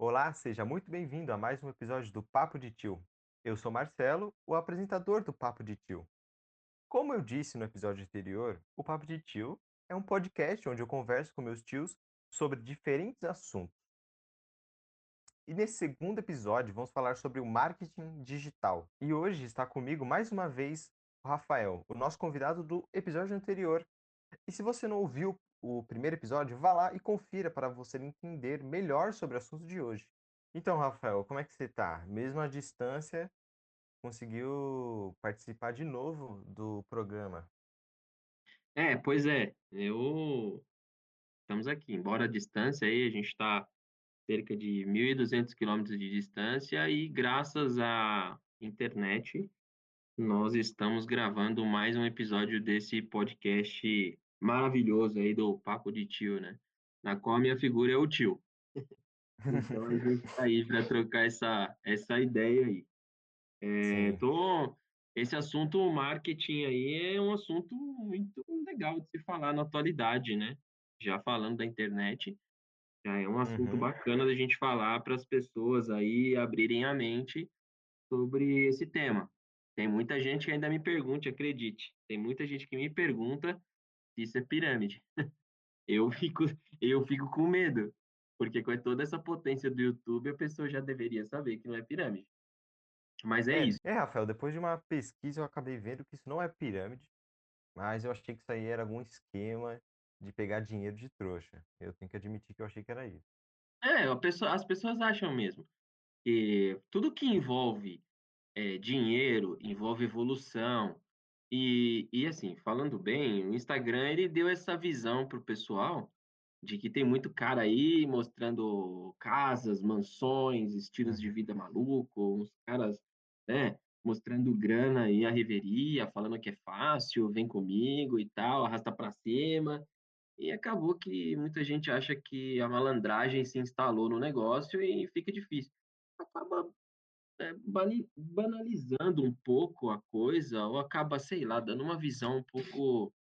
Olá, seja muito bem-vindo a mais um episódio do Papo de Tio. Eu sou Marcelo, o apresentador do Papo de Tio. Como eu disse no episódio anterior, o Papo de Tio é um podcast onde eu converso com meus tios sobre diferentes assuntos. E nesse segundo episódio vamos falar sobre o marketing digital. E hoje está comigo mais uma vez o Rafael, o nosso convidado do episódio anterior. E se você não ouviu o primeiro episódio, vá lá e confira para você entender melhor sobre o assunto de hoje. Então, Rafael, como é que você está? Mesmo à distância, conseguiu participar de novo do programa? É, pois é, eu estamos aqui, embora a distância aí, a gente está cerca de 1.200 quilômetros de distância e graças à internet nós estamos gravando mais um episódio desse podcast maravilhoso aí do Papo de Tio, né? Na qual a minha figura é o tio. Então a gente tá aí para trocar essa, essa ideia aí. É, tô, esse assunto marketing aí é um assunto muito legal de se falar na atualidade, né? Já falando da internet, já é um assunto Uhum. bacana da gente falar para as pessoas aí abrirem a mente sobre esse tema. Tem muita gente que ainda me pergunta, acredite, tem muita gente que me pergunta isso é pirâmide. Eu fico, eu fico com medo, porque com toda essa potência do YouTube, a pessoa já deveria saber que não é pirâmide. Mas é É, isso. é, Rafael, depois de uma pesquisa eu acabei vendo que isso não é pirâmide, mas eu achei que isso aí era algum esquema de pegar dinheiro de trouxa. Eu tenho que admitir que eu achei que era isso. É, pessoa, as pessoas acham mesmo que tudo que envolve eh, dinheiro, envolve evolução. E, e assim, falando bem, o Instagram ele deu essa visão para o pessoal de que tem muito cara aí mostrando casas, mansões, estilos de vida maluco, uns caras, né, mostrando grana e a reveria, falando que é fácil, vem comigo e tal, arrasta para cima. E acabou que muita gente acha que a malandragem se instalou no negócio e fica difícil. Acaba é, banalizando um pouco a coisa ou acaba, sei lá, dando uma visão um pouco,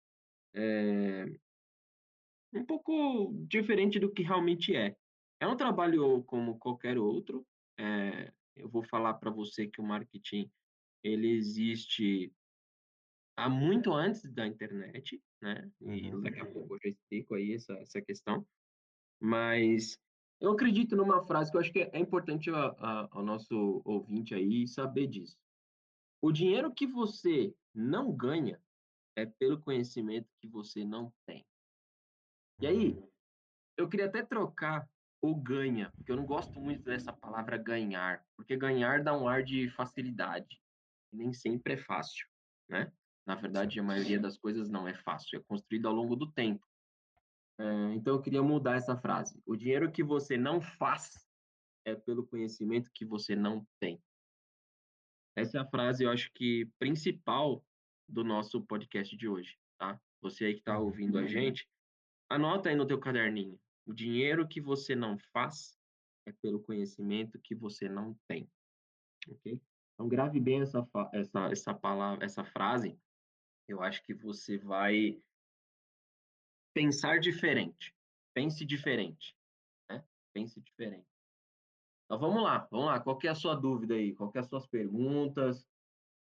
um pouco diferente do que realmente é. É um trabalho como qualquer outro, eh, eu vou falar para você que o marketing, ele existe há muito antes da internet, né, e Uhum. daqui a pouco eu já explico aí essa essa questão, mas eu acredito numa frase que eu acho que é importante a a ao nosso ouvinte aí saber disso. O dinheiro que você não ganha é pelo conhecimento que você não tem. E aí, Hum. eu queria até trocar o ganha, porque eu não gosto muito dessa palavra ganhar, porque ganhar dá um ar de facilidade, nem sempre é fácil, né? Na verdade, a maioria das coisas não é fácil, é construído ao longo do tempo. Eh, então eu queria mudar essa frase. O dinheiro que você não faz é pelo conhecimento que você não tem. Essa é a frase, eu acho que principal do nosso podcast de hoje, tá? Você aí que está Uhum. ouvindo a gente, anota aí no teu caderninho. O dinheiro que você não faz é pelo conhecimento que você não tem, ok? Então grave bem essa essa essa palavra essa frase, eu acho que você vai pensar diferente. Pense diferente, né, pense diferente. Então vamos lá, vamos lá, qual é a sua dúvida aí? Qual é as suas perguntas?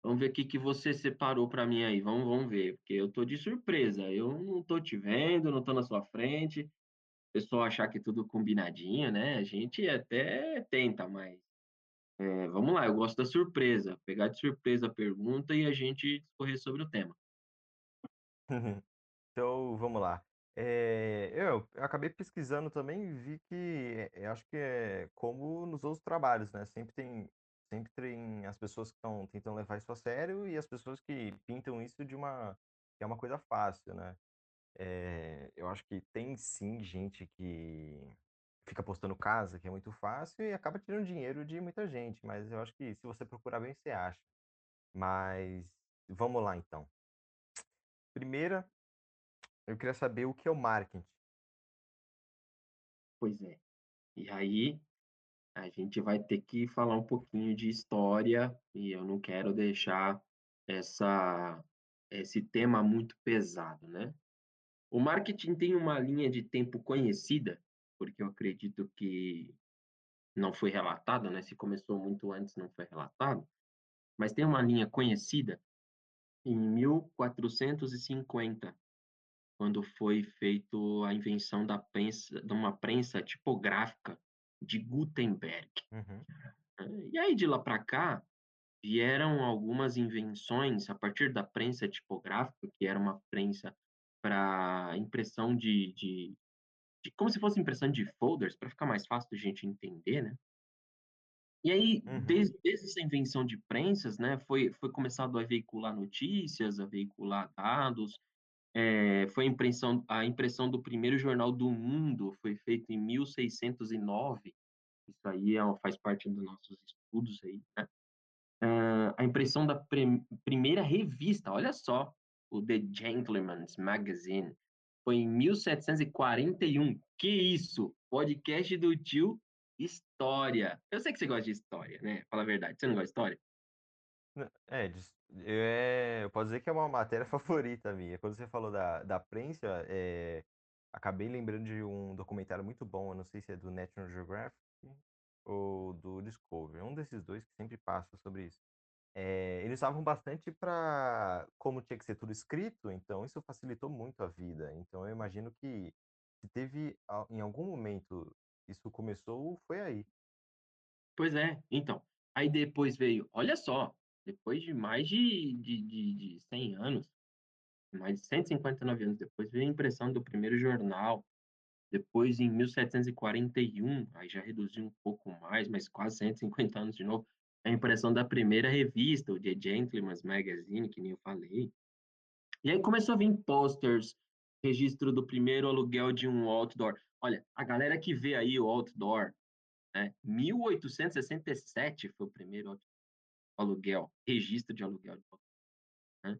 Vamos ver o que que você separou para mim aí, vamos vamos ver, porque eu tô de surpresa, eu não tô te vendo, não tô na sua frente, o pessoal achar que é tudo combinadinho, né, a gente até tenta, mas, eh, vamos lá, eu gosto da surpresa, pegar de surpresa a pergunta e a gente discorrer sobre o tema. Então, vamos lá. Eh, eu eu acabei pesquisando também e vi que, eh, acho que é como nos outros trabalhos, né, sempre tem sempre tem as pessoas que estão tentando levar isso a sério e as pessoas que pintam isso de uma que é uma coisa fácil, né. Eh, eu acho que tem sim gente que fica postando casa, que é muito fácil e acaba tirando dinheiro de muita gente, mas eu acho que se você procurar bem, você acha. Mas vamos lá então. Primeira, eu queria saber o que é o marketing. Pois é, e aí a gente vai ter que falar um pouquinho de história e eu não quero deixar essa esse tema muito pesado, né. O marketing tem uma linha de tempo conhecida, porque eu acredito que não foi relatado, né? Se começou muito antes, não foi relatado. Mas tem uma linha conhecida em 1450, quando foi feito a invenção da prensa, de uma prensa tipográfica de Gutenberg. Uhum. E aí de lá para cá vieram algumas invenções a partir da prensa tipográfica, que era uma prensa para impressão de, de, de, como se fosse impressão de folders, para ficar mais fácil de gente entender, né? E aí, Uhum. desde, desde essa invenção de prensas, né, foi, foi começado a veicular notícias, a veicular dados, é, foi a impressão, a impressão do primeiro jornal do mundo, foi feito em 1609, isso aí é, faz parte dos nossos estudos aí, né? A impressão da primeira revista, olha só, o The Gentleman's Magazine, foi em 1741. Que isso? Podcast do tio História. Eu sei que você gosta de história, né? Fala a verdade. Você não gosta de história? É, é, eu posso dizer que é uma matéria favorita minha. Quando você falou da, da prensa, é, acabei lembrando de um documentário muito bom, eu não sei se é do National Geographic ou do Discovery, um desses dois que sempre passa sobre isso. É, eles usavam bastante para como tinha que ser tudo escrito, então isso facilitou muito a vida. Então eu imagino que se teve em algum momento isso começou, foi aí. Pois é, então. Aí depois veio, olha só, depois de mais de, de, de, de 100 anos, mais de 159 anos depois, veio a impressão do primeiro jornal. Depois, em 1741, aí já reduziu um pouco mais, mas quase 150 anos de novo, a impressão da primeira revista, o The Gentleman's Magazine, que nem eu falei. E aí começou a vir posters, registro do primeiro aluguel de um outdoor. Olha, a galera que vê aí o outdoor, né? 1867 foi o primeiro aluguel, registro de aluguel. Né?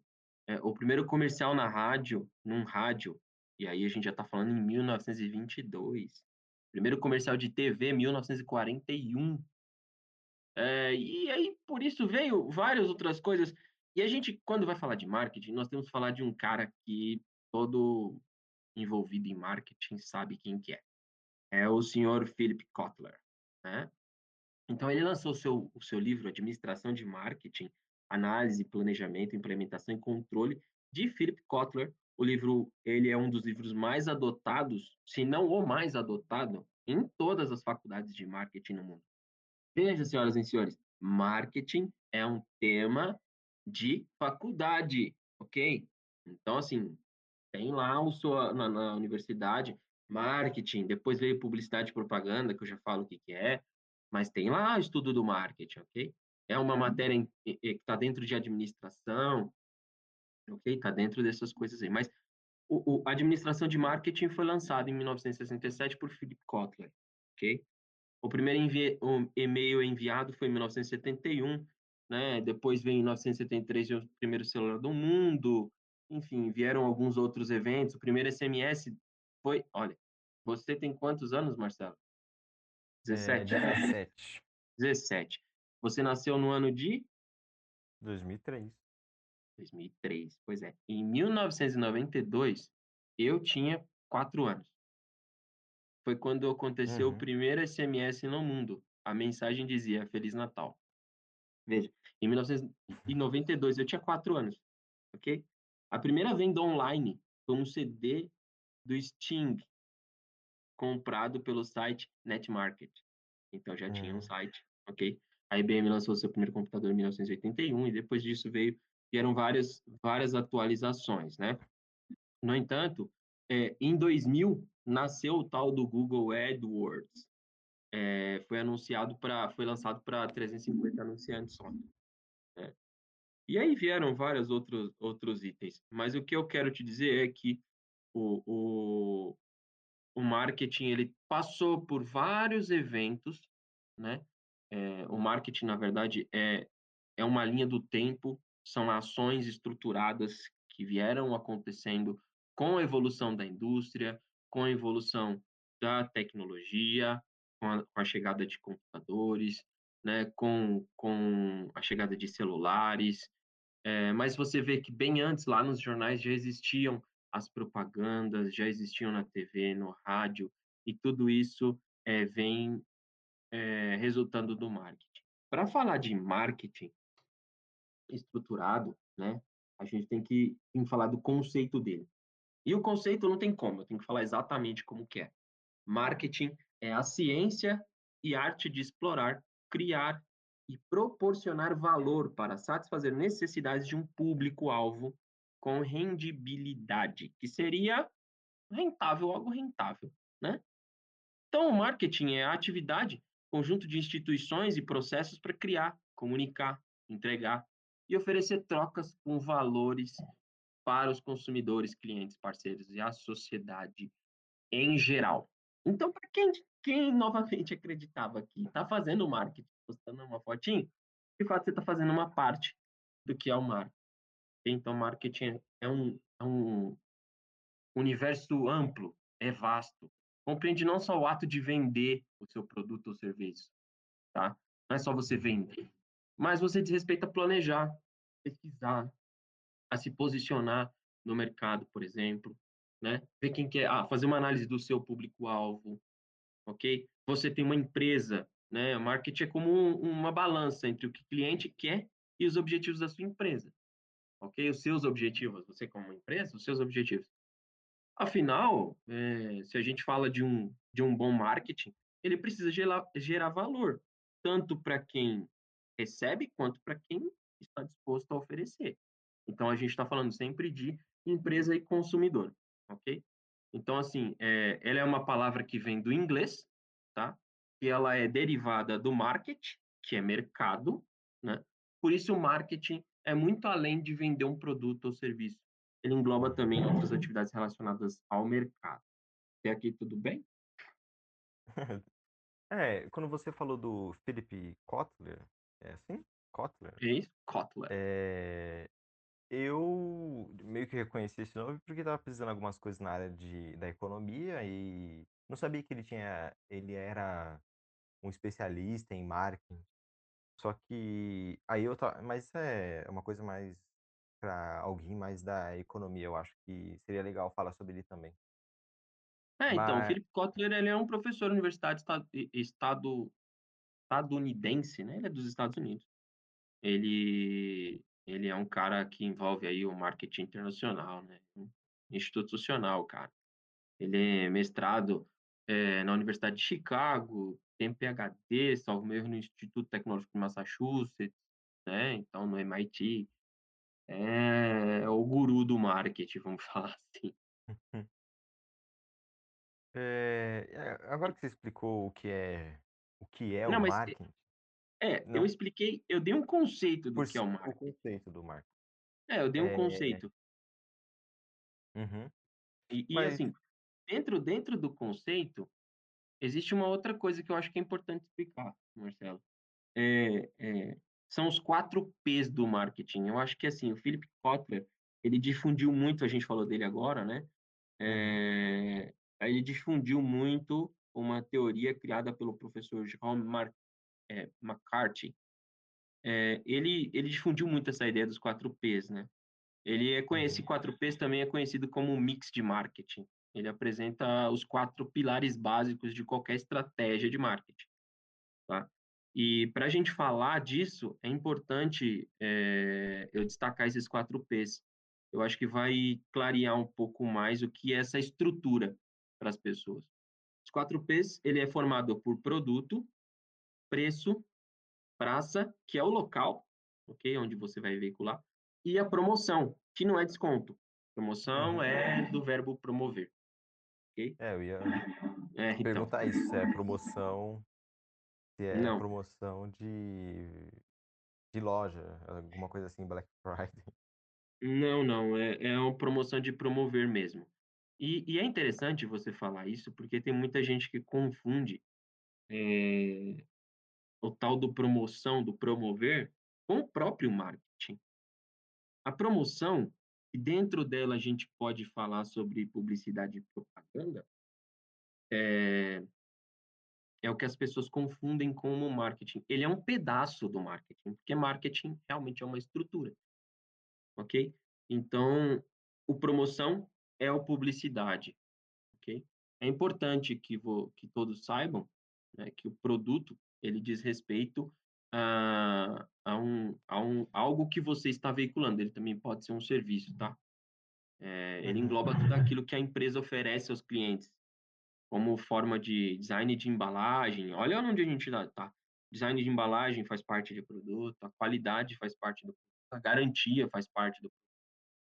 É, o primeiro comercial na rádio, num rádio, e aí a gente já está falando em 1922. Primeiro comercial de TV, 1941. É, e aí, por isso, veio várias outras coisas. E a gente, quando vai falar de marketing, nós temos que falar de um cara que todo envolvido em marketing sabe quem que é. É o senhor Philip Kotler, né? Então, ele lançou o seu, o seu livro Administração de Marketing, Análise, Planejamento, Implementação e Controle, de Philip Kotler. O livro, ele é um dos livros mais adotados, se não o mais adotado, em todas as faculdades de marketing no mundo. Veja, senhoras e senhores, marketing é um tema de faculdade, ok? Então, assim, tem lá o seu, na, na universidade marketing, depois veio publicidade e propaganda, que eu já falo o que, que é, mas tem lá estudo do marketing, ok? É uma matéria que está dentro de administração, ok? Está dentro dessas coisas aí. Mas o, o, a administração de marketing foi lançada em 1967 por Philip Kotler, ok? O primeiro envi e-mail enviado foi em 1971, né? Depois veio em 1973 o primeiro celular do mundo. Enfim, vieram alguns outros eventos. O primeiro SMS foi, olha, você tem quantos anos, Marcelo? 17. É, 17. 17. Você nasceu no ano de 2003. 2003, pois é. Em 1992, eu tinha quatro anos foi quando aconteceu uhum. o primeiro SMS no mundo. A mensagem dizia Feliz Natal. Veja, em 1992 eu tinha quatro anos, ok? A primeira venda online foi um CD do Sting, comprado pelo site Netmarket. Então já uhum. tinha um site, ok? A IBM lançou seu primeiro computador em 1981 e depois disso veio vieram várias várias atualizações, né? No entanto, é, em 2000 nasceu o tal do Google AdWords. É, foi anunciado para, foi lançado para 350 anunciantes só. Né? E aí vieram vários outros outros itens. Mas o que eu quero te dizer é que o, o, o marketing ele passou por vários eventos, né? É, o marketing na verdade é é uma linha do tempo, são ações estruturadas que vieram acontecendo com a evolução da indústria, com a evolução da tecnologia, com a, com a chegada de computadores, né, com, com a chegada de celulares. É, mas você vê que bem antes, lá nos jornais, já existiam as propagandas, já existiam na TV, no rádio, e tudo isso é, vem eh, resultando do marketing. Para falar de marketing estruturado, né, a gente tem que tem que falar do conceito dele. E o conceito não tem como, eu tenho que falar exatamente como que é. Marketing é a ciência e arte de explorar, criar e proporcionar valor para satisfazer necessidades de um público-alvo com rendibilidade, que seria rentável, algo rentável, né? Então, o marketing é a atividade, conjunto de instituições e processos para criar, comunicar, entregar e oferecer trocas com valores para os consumidores, clientes, parceiros e a sociedade em geral. Então, para quem, quem novamente acreditava que está fazendo marketing, postando uma fotinho, de fato você está fazendo uma parte do que é o marketing. Então, marketing é um, é um universo amplo, é vasto. Compreende não só o ato de vender o seu produto ou serviço, tá? Não é só você vender, mas você desrespeita planejar, pesquisar, a se posicionar no mercado, por exemplo, né? Ver quem quer, ah, fazer uma análise do seu público-alvo, ok? Você tem uma empresa, né? Marketing é como um, uma balança entre o que o cliente quer e os objetivos da sua empresa, ok? Os seus objetivos, você como empresa, os seus objetivos. Afinal, é, se a gente fala de um, de um bom marketing, ele precisa gerar, gerar valor, tanto para quem recebe quanto para quem está disposto a oferecer. Então, a gente está falando sempre de empresa e consumidor, ok? Então, assim, é, ela é uma palavra que vem do inglês, tá? E ela é derivada do market, que é mercado, né? Por isso, o marketing é muito além de vender um produto ou serviço ele engloba também outras atividades relacionadas ao mercado. Até aqui tudo bem? É, quando você falou do Philip Kotler, é assim? Kotler? É isso? Kotler. É, eu meio que reconheci esse nome porque estava pesquisando algumas coisas na área de, da economia e não sabia que ele tinha, ele era um especialista em marketing. Só que aí eu tava, mas é uma coisa mais para alguém mais da economia, eu acho que seria legal falar sobre ele também. É, então, o Mas Philip Kotler, ele é um professor universitário estad- e- estado, estadunidense, né? Ele é dos Estados Unidos. Ele, ele é um cara que envolve aí o marketing internacional, né? Institucional, cara. Ele é mestrado eh, na Universidade de Chicago, tem PhD, salvo erro, no Instituto Tecnológico de Massachusetts, né? Então, no MIT. É o guru do marketing, vamos falar assim. Eh, é, agora que você explicou o que é o que é o Não, mas marketing, é, eu não, expliquei, eu dei um conceito do por que é o si o marketing. conceito do marketing. É, eu dei um É, conceito. uhum. E, e, Mas assim, dentro, dentro do conceito, existe uma outra coisa que eu acho que é importante explicar, Marcelo. É, é, são os quatro P's do marketing. Eu acho que, assim, o Philip Kotler, ele difundiu muito, a gente falou dele agora, né? uhum, É, ele difundiu muito uma teoria criada pelo professor Jerome Mar, é, McCarthy. É, ele, ele difundiu muito essa ideia dos quatro P's, né? Ele é conhecido, uhum, quatro P's também é conhecido como mix de marketing. Ele apresenta os quatro pilares básicos de qualquer estratégia de marketing, tá? E para a gente falar disso, é importante é, eu destacar esses quatro P's. Eu acho que vai clarear um pouco mais o que é essa estrutura para as pessoas. Os quatro P's, ele é formado por produto, preço, praça, que é o local, ok, onde você vai veicular, e a promoção, que não é desconto. Promoção é do verbo promover, É, eu ia É, então, perguntar isso, se é promoção, se é não, promoção de de loja, alguma coisa assim, Black Friday. não, não, é, é uma promoção de promover mesmo. E, e é interessante você falar isso, porque tem muita gente que confunde é, o tal do promoção, do promover, com o próprio marketing. A promoção, e dentro dela a gente pode falar sobre publicidade e propaganda, é, é o que as pessoas confundem com o marketing. Ele é um pedaço do marketing, porque marketing realmente é uma estrutura, ok? Então, o promoção é o publicidade, ok? É importante que, vo, que todos saibam né, que o produto ele diz respeito a, a, um, a um, algo que você está veiculando. Ele também pode ser um serviço, tá? É, ele Uhum. engloba tudo aquilo que a empresa oferece aos clientes, como forma de design de embalagem. Olha onde a gente está. Design de embalagem faz parte do produto, a qualidade faz parte do produto, a garantia faz parte do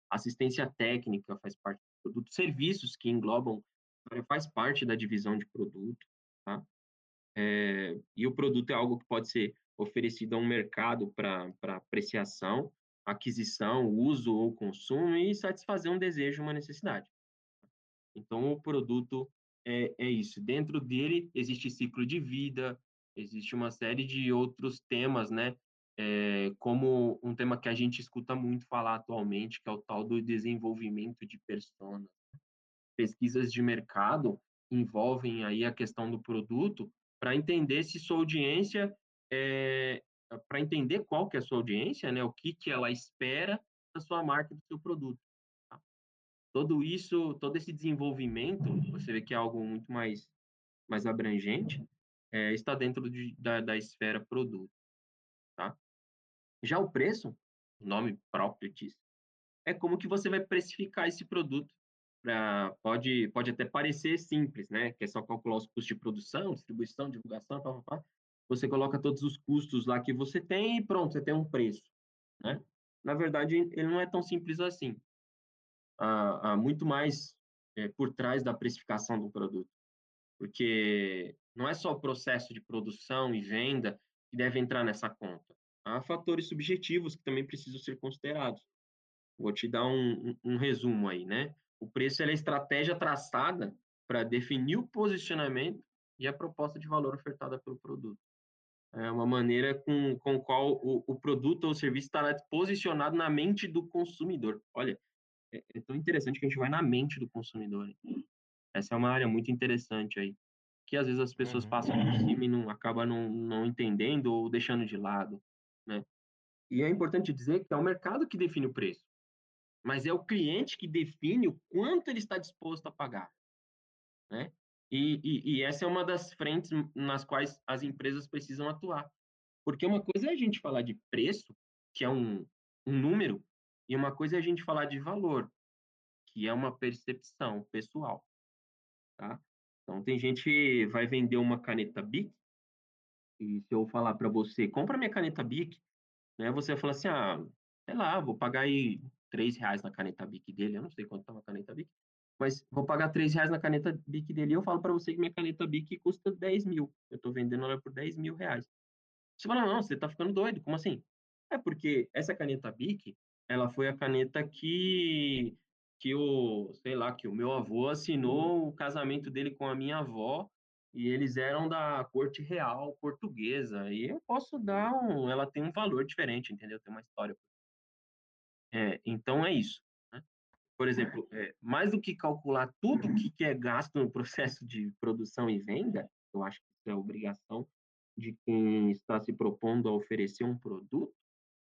assistência técnica faz parte do produto, serviços que englobam faz parte da divisão de produto, tá? É, e o produto é algo que pode ser oferecido a um mercado para apreciação, aquisição, uso ou consumo e satisfazer um desejo, uma necessidade. Então, o produto é, é isso. Dentro dele existe ciclo de vida, existe uma série de outros temas, né? É, como um tema que a gente escuta muito falar atualmente, que é o tal do desenvolvimento de personas. Pesquisas de mercado envolvem aí a questão do produto para entender se sua audiência é, para entender qual que é a sua audiência, né? O que que ela espera da sua marca, do seu produto. Tá? Todo isso, todo esse desenvolvimento, você vê que é algo muito mais mais abrangente, é, está dentro de, da, da esfera produto, tá? Já o preço, o nome próprio diz, é como que você vai precificar esse produto. Pra, pode, pode até parecer simples, né? Que é só calcular os custos de produção, distribuição, divulgação, pá, pá, pá. Você coloca todos os custos lá que você tem e pronto, você tem um preço, né? Na verdade, ele não é tão simples assim. Há, há muito mais é, por trás da precificação do produto porque não é só o processo de produção e venda que deve entrar nessa conta. Há fatores subjetivos que também precisam ser considerados. Vou te dar um, um, um resumo aí, né? O preço é a estratégia traçada para definir o posicionamento e a proposta de valor ofertada pelo produto. É uma maneira com, com qual o, o produto ou serviço estará posicionado na mente do consumidor. Olha, é, é tão interessante que a gente vai na mente do consumidor. Essa é uma área muito interessante aí, que às vezes as pessoas Uhum. passam por cima e não acabam não, não entendendo ou deixando de lado, né? E é importante dizer que é o mercado que define o preço, mas é o cliente que define o quanto ele está disposto a pagar, né? E, e, e essa é uma das frentes nas quais as empresas precisam atuar, porque uma coisa é a gente falar de preço, que é um, um número, e uma coisa é a gente falar de valor, que é uma percepção pessoal tá? Então tem gente que vai vender uma caneta Bic e se eu falar para você, compra minha caneta Bic, né? Você vai falar assim, ah, sei lá, vou pagar aí três reais na caneta Bic dele, eu não sei quanto tá uma caneta Bic, mas vou pagar três reais na caneta Bic dele e eu falo para você que minha caneta Bic custa 10 mil, eu estou vendendo ela por 10 mil reais. Você fala, não, você está ficando doido, como assim? É porque essa caneta Bic, ela foi a caneta que que o, sei lá, que o meu avô assinou o casamento dele com a minha avó e eles eram da corte real portuguesa. E eu posso dar um, ela tem um valor diferente, entendeu? Tem uma história. É, então é isso. Por exemplo, é, mais do que calcular tudo o que é gasto no processo de produção e venda, eu acho que isso é obrigação de quem está se propondo a oferecer um produto,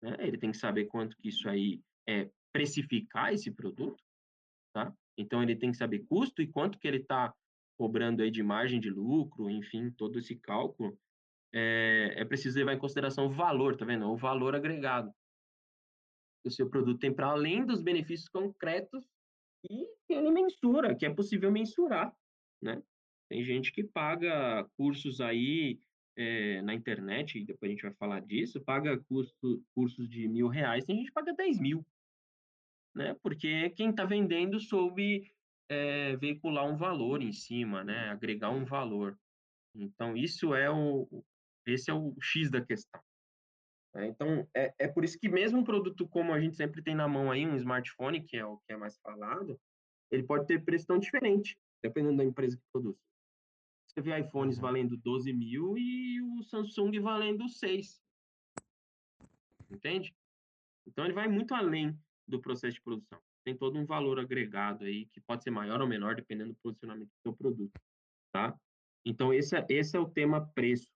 né? Ele tem que saber quanto que isso aí é precificar esse produto, tá? Então ele tem que saber custo e quanto que ele está cobrando aí de margem de lucro, enfim, todo esse cálculo. É, é preciso levar em consideração o valor, tá vendo? O valor agregado que o seu produto tem para além dos benefícios concretos e que ele mensura, que é possível mensurar, né? Tem gente que paga cursos aí é, na internet, e depois a gente vai falar disso, paga curso, cursos de mil reais, tem gente que paga 10 mil, né? Porque quem está vendendo soube é, veicular um valor em cima, né? Agregar um valor. Então, isso é o, esse é o X da questão. Né? Então, é, é por isso que mesmo um produto como a gente sempre tem na mão aí, um smartphone, que é o que é mais falado, ele pode ter preço tão diferente, dependendo da empresa que produz. Você vê iPhones Uhum. valendo 12 mil e o Samsung valendo 6. Entende? Então, ele vai muito além do processo de produção. Tem todo um valor agregado aí, que pode ser maior ou menor, dependendo do posicionamento do seu produto, tá? Então, esse é, esse é o tema preço.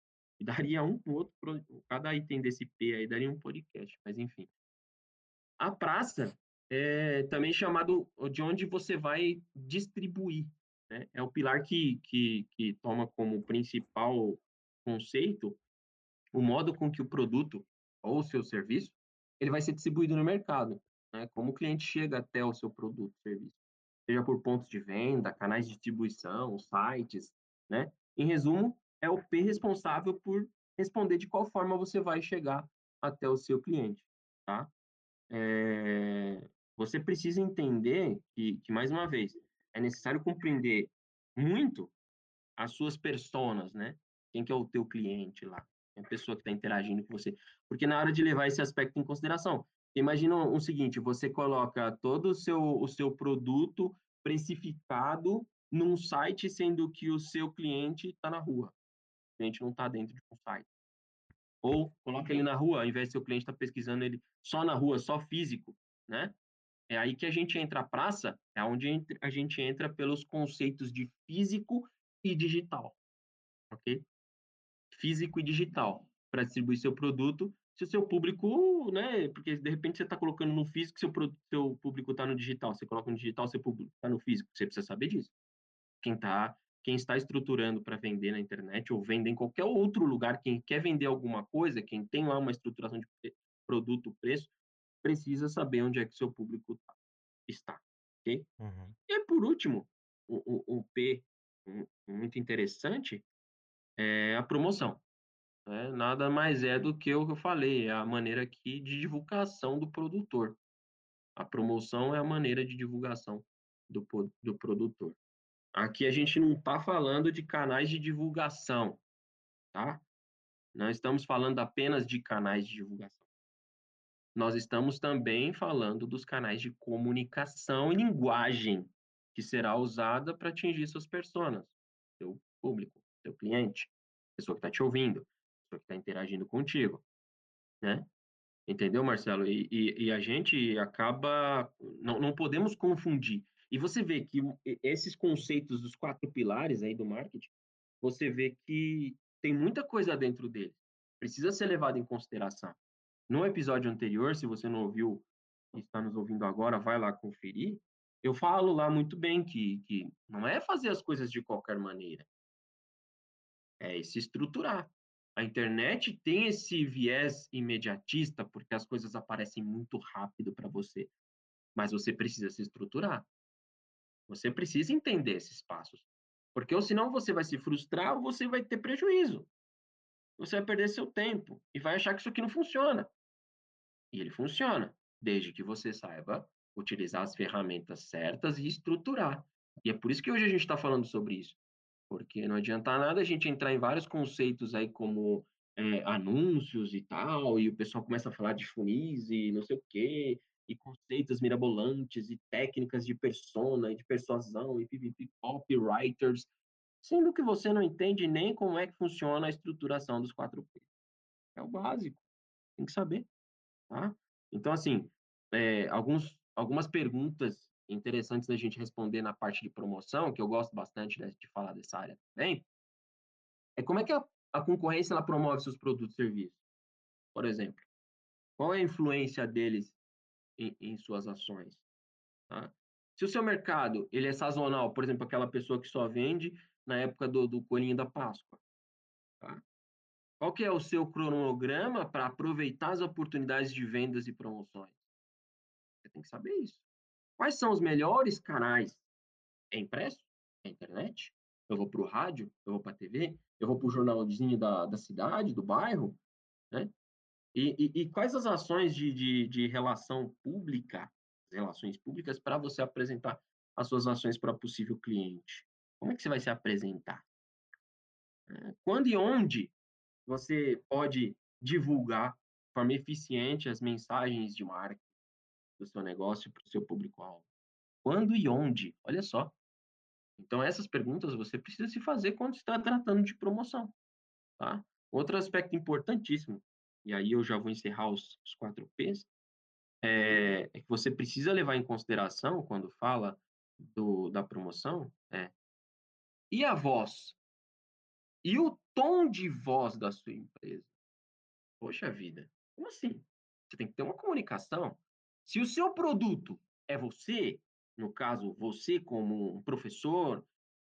E daria um outro, cada item desse P aí daria um podcast, mas enfim. A praça é também chamado de onde você vai distribuir, né? É o pilar que, que, que toma como principal conceito, o modo com que o produto ou o seu serviço, ele vai ser distribuído no mercado, né? Como o cliente chega até o seu produto, serviço, seja por pontos de venda, canais de distribuição, sites, né? Em resumo, é o P responsável por responder de qual forma você vai chegar até o seu cliente, tá? É, você precisa entender que, que, mais uma vez, é necessário compreender muito as suas personas, né? Quem que é o teu cliente lá, a pessoa que está interagindo com você. Porque na hora de levar esse aspecto em consideração, imagina o seguinte, você coloca todo o seu, o seu produto precificado num site, sendo que o seu cliente está na rua. Cliente não está dentro de um site. Ou coloca ele na rua, ao invés de seu cliente estar tá pesquisando ele só na rua, só físico, né? É aí que a gente entra a praça, é onde a gente entra pelos conceitos de físico e digital, ok? Físico e digital, para distribuir seu produto, se o seu público, né? Porque de repente você está colocando no físico, seu, seu público está no digital, você coloca no digital, seu público está no físico, você precisa saber disso. Quem tá, quem está estruturando para vender na internet ou vender em qualquer outro lugar, quem quer vender alguma coisa, quem tem lá uma estruturação de produto, preço, precisa saber onde é que seu público tá, está, ok? Uhum. E por último, o, o, o P um, muito interessante é a promoção. Né? Nada mais é do que o que eu falei, é a maneira aqui de divulgação do produtor. A promoção é a maneira de divulgação do, do produtor. Aqui a gente não está falando de canais de divulgação, tá? Não estamos falando apenas de canais de divulgação. Nós estamos também falando dos canais de comunicação e linguagem que será usada para atingir suas personas, seu público, seu cliente, pessoa que está te ouvindo, pessoa que está interagindo contigo, né? Entendeu, Marcelo? E, e, e a gente acaba, não, não podemos confundir e você vê que esses conceitos dos quatro pilares aí do marketing, você vê que tem muita coisa dentro dele. Precisa ser levado em consideração. No episódio anterior, se você não ouviu e está nos ouvindo agora, vai lá conferir. Eu falo lá muito bem que, que não é fazer as coisas de qualquer maneira. É se estruturar. A internet tem esse viés imediatista, porque as coisas aparecem muito rápido para você. Mas você precisa se estruturar. Você precisa entender esses passos. Porque ou senão você vai se frustrar ou você vai ter prejuízo. Você vai perder seu tempo e vai achar que isso aqui não funciona. E ele funciona, desde que você saiba utilizar as ferramentas certas e estruturar. E é por isso que hoje a gente está falando sobre isso. Porque não adianta nada a gente entrar em vários conceitos aí como é, anúncios e tal, e o pessoal começa a falar de funis e não sei o quê, e conceitos mirabolantes e técnicas de persona e de persuasão e copywriters, sendo que você não entende nem como é que funciona a estruturação dos 4P. É o básico, tem que saber, tá? Então, assim, é, alguns, algumas perguntas interessantes da gente responder na parte de promoção, que eu gosto bastante de, de falar dessa área também, é como é que a, a concorrência ela promove seus produtos e serviços. Por exemplo, qual é a influência deles em, em suas ações. Tá? Se o seu mercado ele é sazonal, por exemplo, aquela pessoa que só vende na época do, do coelhinho da Páscoa, tá? qual que é o seu cronograma para aproveitar as oportunidades de vendas e promoções? Você tem que saber isso. Quais são os melhores canais? É impresso? É internet? Eu vou para o rádio? Eu vou para a TV? Eu vou para o jornalzinho da, da cidade, do bairro? Né? E, e, e quais as ações de, de, de relação pública, relações públicas, para você apresentar as suas ações para possível cliente? Como é que você vai se apresentar? É, quando e onde você pode divulgar de forma eficiente as mensagens de marketing do seu negócio para o seu público-alvo? Quando e onde? Olha só. Então, essas perguntas você precisa se fazer quando está tratando de promoção. Tá? Outro aspecto importantíssimo e aí eu já vou encerrar os, os quatro P's, é, é, que você precisa levar em consideração quando fala do, da promoção é e a voz? E o tom de voz da sua empresa? Poxa vida, como assim? Você tem que ter uma comunicação. Se o seu produto é você, no caso, você como um professor,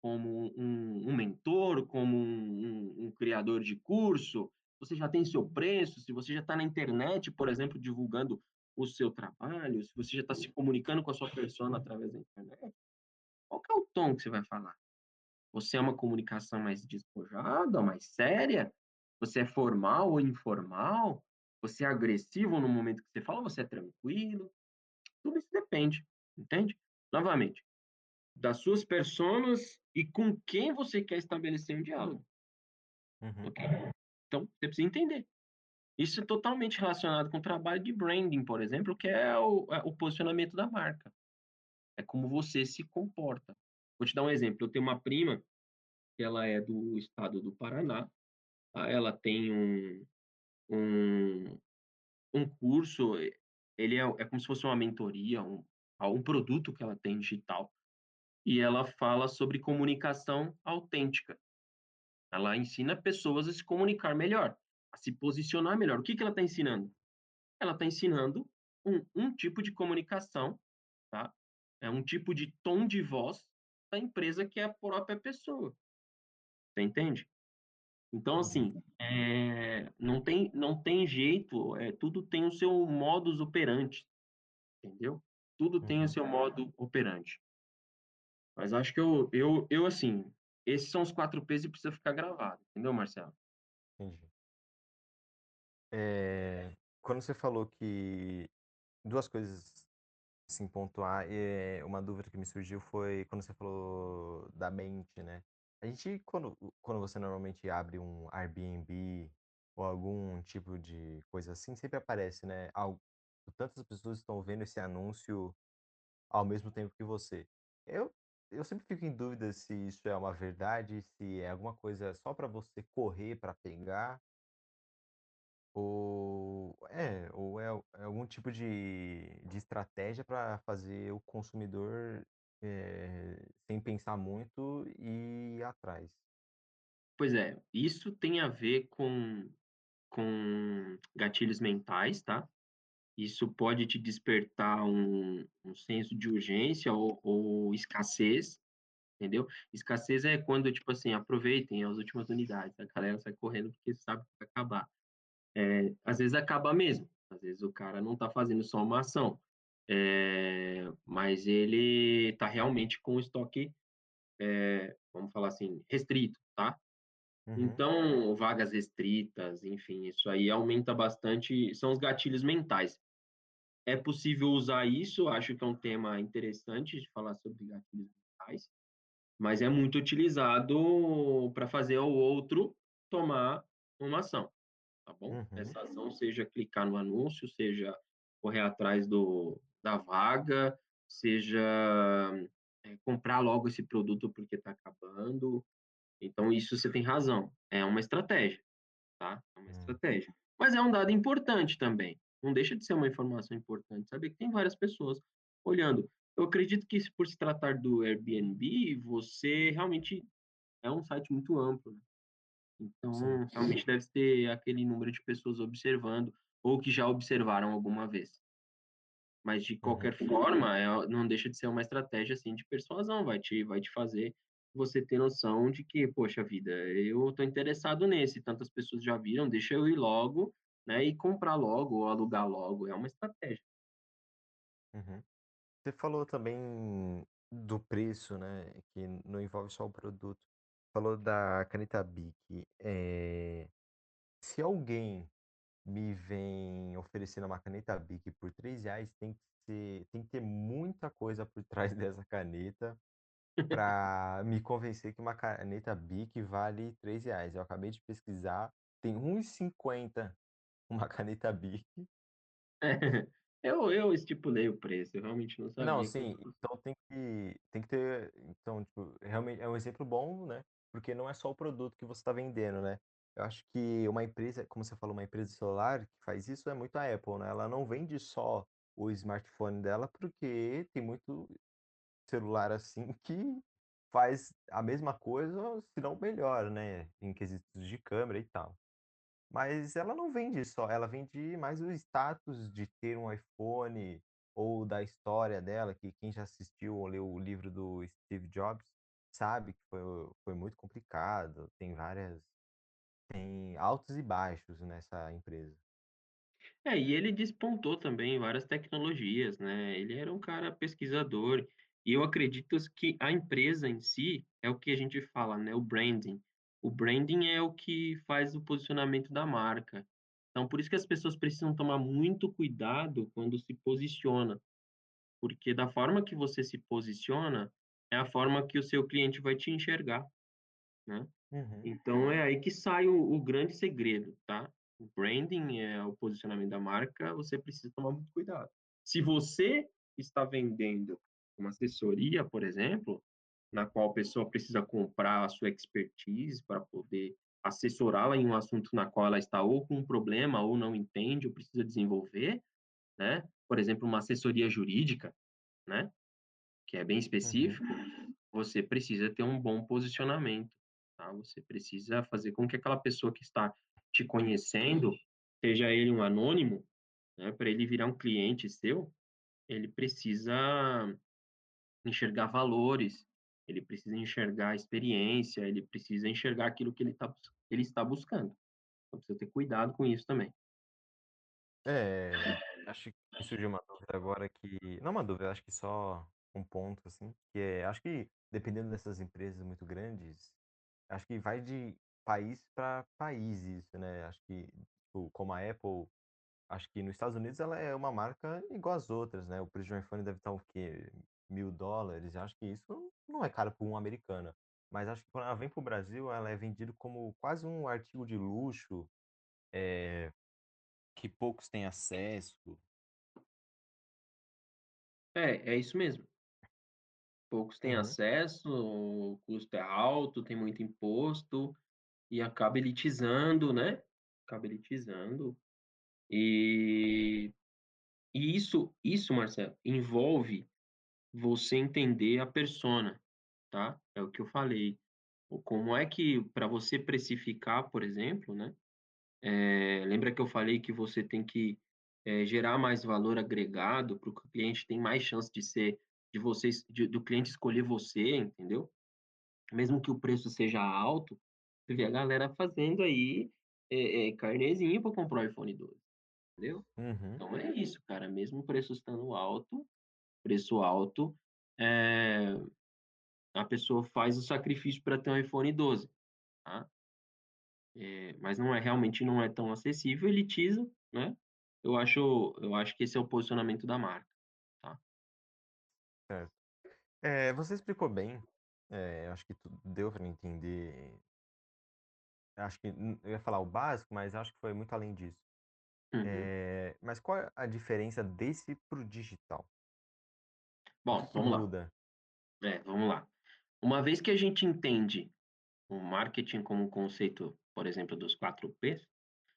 como um um mentor, como um um um criador de curso, você já tem seu preço, se você já está na internet, por exemplo, divulgando o seu trabalho, se você já está se comunicando com a sua persona através da internet, qual é o tom que você vai falar? Você é uma comunicação mais despojada, mais séria? Você é formal ou informal? Você é agressivo no momento que você fala você é tranquilo? Tudo isso depende, entende? Novamente, das suas personas e com quem você quer estabelecer um diálogo, Uhum. ok? Então, você precisa entender. Isso é totalmente relacionado com o trabalho de branding, por exemplo, que é o é o posicionamento da marca. É como você se comporta. Vou te dar um exemplo, eu tenho uma prima, que ela é do estado do Paraná, tá, ela tem um um um curso, ele é é como se fosse uma mentoria, um a um produto que ela tem digital, e ela fala sobre comunicação autêntica. Ela ensina pessoas a se comunicar melhor, a se posicionar melhor. O que que ela está ensinando? Ela está ensinando um um tipo de comunicação, tá, é um tipo de tom de voz da empresa que é a própria pessoa. Você entende? Então, Entendi. assim, eh, não tem não tem jeito, eh, tudo tem o seu modus operandi, entendeu? Tudo tem o Uhum. seu modo operandi. Mas acho que eu eu eu, assim, esses são os 4 P's e precisa ficar gravado, entendeu, Marcelo? Entendi. Eh, quando você falou que 2 coisas, assim, pontuar, eh, uma dúvida que me surgiu foi quando você falou da mente, né. A gente quando quando você normalmente abre um Airbnb ou algum tipo de coisa assim, sempre aparece, né, al tantas pessoas estão vendo esse anúncio ao mesmo tempo que você. Eu eu sempre fico em dúvida se isso é uma verdade, se é alguma coisa só para você correr para pegar ou é, ou é é algum tipo de de estratégia para fazer o consumidor, eh, sem pensar muito, ir atrás. Pois é, isso tem a ver com com gatilhos mentais, tá. Isso pode te despertar um um senso de urgência ou ou escassez, entendeu. Escassez é quando, tipo assim: "Aproveitem as últimas unidades", a galera sai correndo porque sabe que vai acabar. Eh, às vezes acaba mesmo, às vezes o cara não tá fazendo só uma ação, eh, mas ele tá realmente com o estoque, eh, vamos falar assim, restrito, tá. Uhum. Então, vagas restritas, enfim, isso aí aumenta bastante são os gatilhos mentais. É possível usar isso, acho que é um tema interessante de falar sobre gatilhos mentais, mas é muito utilizado para fazer o outro tomar uma ação, tá bom. Uhum. Essa ação seja clicar no anúncio, seja correr atrás do da vaga, seja, eh, comprar logo esse produto porque está acabando. Então isso você tem razão, é uma estratégia, tá, é uma Hum. estratégia. Mas é um dado importante também, não deixa de ser uma informação importante, saber que tem várias pessoas olhando. Eu acredito que por se tratar do Airbnb, você realmente é um site muito amplo, né. Sim. Então, realmente deve ter aquele número de pessoas observando, ou que já observaram alguma vez. Mas de Uhum. qualquer forma, eh, não deixa de ser uma estratégia, assim, de persuasão, vai te vai te fazer você ter noção de que: "Poxa vida, eu tô interessado nesse, tantas pessoas já viram, deixa eu ir logo, né, e comprar logo ou alugar logo", é uma estratégia. Uhum. Você falou também do preço, né, que não envolve só o produto. Falou da caneta Bic, eh, se alguém me vem oferecendo uma caneta Bic por R$3 tem que tem que ter muita coisa por trás dessa caneta, pra me convencer que uma caneta Bic vale R$3. Eu acabei de pesquisar, tem R$1,50 uma caneta Bic. Eu eu estipulei o preço, eu realmente não Não, sabia sim, quanto cus então tem que tem que ter então, tipo, realmente é um exemplo bom, né, porque não é só o produto que você tá vendendo, né. Eu acho que uma empresa, como você falou, uma empresa celular que faz isso é muito a Apple, né, ela não vende só o smartphone dela, porque tem muito celular, assim, que faz a mesma coisa, se não melhor, né, em quesitos de câmera e tal. Mas ela não vende só, ela vende mais o status de ter um iPhone ou da história dela, que quem já assistiu ou leu o livro do Steve Jobs sabe que foi foi muito complicado, tem várias tem altos e baixos nessa empresa. É, e ele despontou também várias tecnologias, né, ele era um cara pesquisador, e eu acredito que a empresa em si é o que a gente fala, né, o branding. O branding é o que faz o posicionamento da marca. Então por isso que as pessoas precisam tomar muito cuidado quando se posiciona, porque da forma que você se posiciona, é a forma que o seu cliente vai te enxergar, né. Uhum. Então é aí que sai o o grande segredo, tá. O branding é o posicionamento da marca, você precisa tomar muito cuidado. Se você está vendendo uma assessoria, por exemplo, na qual a pessoa precisa comprar a sua expertise para poder assessorá-la em um assunto na qual ela está ou com um problema ou não entende ou precisa desenvolver, né, por exemplo, uma assessoria jurídica, né, que é bem Uhum. específico, você precisa ter um bom posicionamento, tá, você precisa fazer com que aquela pessoa que está te conhecendo, seja ele um anônimo, né, para ele virar um cliente seu, ele precisa enxergar valores, ele precisa enxergar experiência, ele precisa enxergar aquilo que ele bus ele está buscando. Então precisa ter cuidado com isso também. É, acho que surgiu uma dúvida agora que não uma dúvida, acho que só um ponto, assim, que é, acho que dependendo dessas empresas muito grandes, acho que vai de país para país isso, né, acho que, tipo, como a Apple, acho que nos Estados Unidos ela é uma marca igual às outras, né, o preço de um iPhone deve estar o quê? $1000, acho que isso não é caro para um americano, mas acho que quando ela vem para o Brasil, ela é vendido como quase um artigo de luxo, eh, que poucos têm acesso. É, é isso mesmo. Poucos têm Uhum. acesso, o custo é alto, tem muito imposto, e acaba elitizando, né, acaba elitizando. E e isso isso, Marcelo, envolve você entender a persona, tá, é o que eu falei. Como é que para você precificar, por exemplo, né, eh, lembra que eu falei que você tem que, eh, gerar mais valor agregado para o cliente tem mais chance de ser de vocês de do cliente escolher você, entendeu? Mesmo que o preço seja alto, você vê a galera fazendo aí, eh eh, carnêzinho para comprar o iPhone 12, entendeu? Uhum. Então é isso, cara, mesmo o preço estando alto preço alto, eh, a pessoa faz o sacrifício para ter um iPhone 12, tá. Eh, mas não é realmente não é tão acessível, elitiza, né. Eu acho eu acho que esse é o posicionamento da marca, tá. Certo. Eh, você explicou bem, eh, acho que deu para entender acho que, eu ia falar o básico, mas acho que foi muito além disso. Uhum. Eh, mas qual é a diferença desse para o digital? Bom, vamos lá. muda? É, vamos lá. Uma vez que a gente entende o marketing como um conceito, por exemplo, dos 4 P's,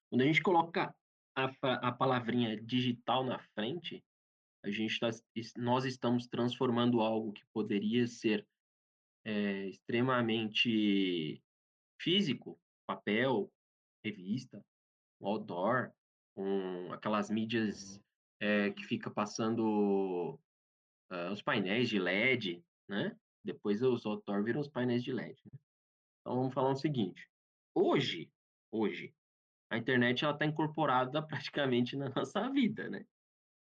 quando a gente coloca a a palavrinha digital na frente, a gente tá nós estamos transformando algo que poderia ser, eh, extremamente físico, papel, revista, um outdoor, com aquelas mídias, eh, que fica passando, hã, os painéis de LED, né, depois os outdoor viram os painéis de LED, né. Então vamos falar o seguinte, hoje hoje, a internet ela tá incorporada praticamente na nossa vida, né,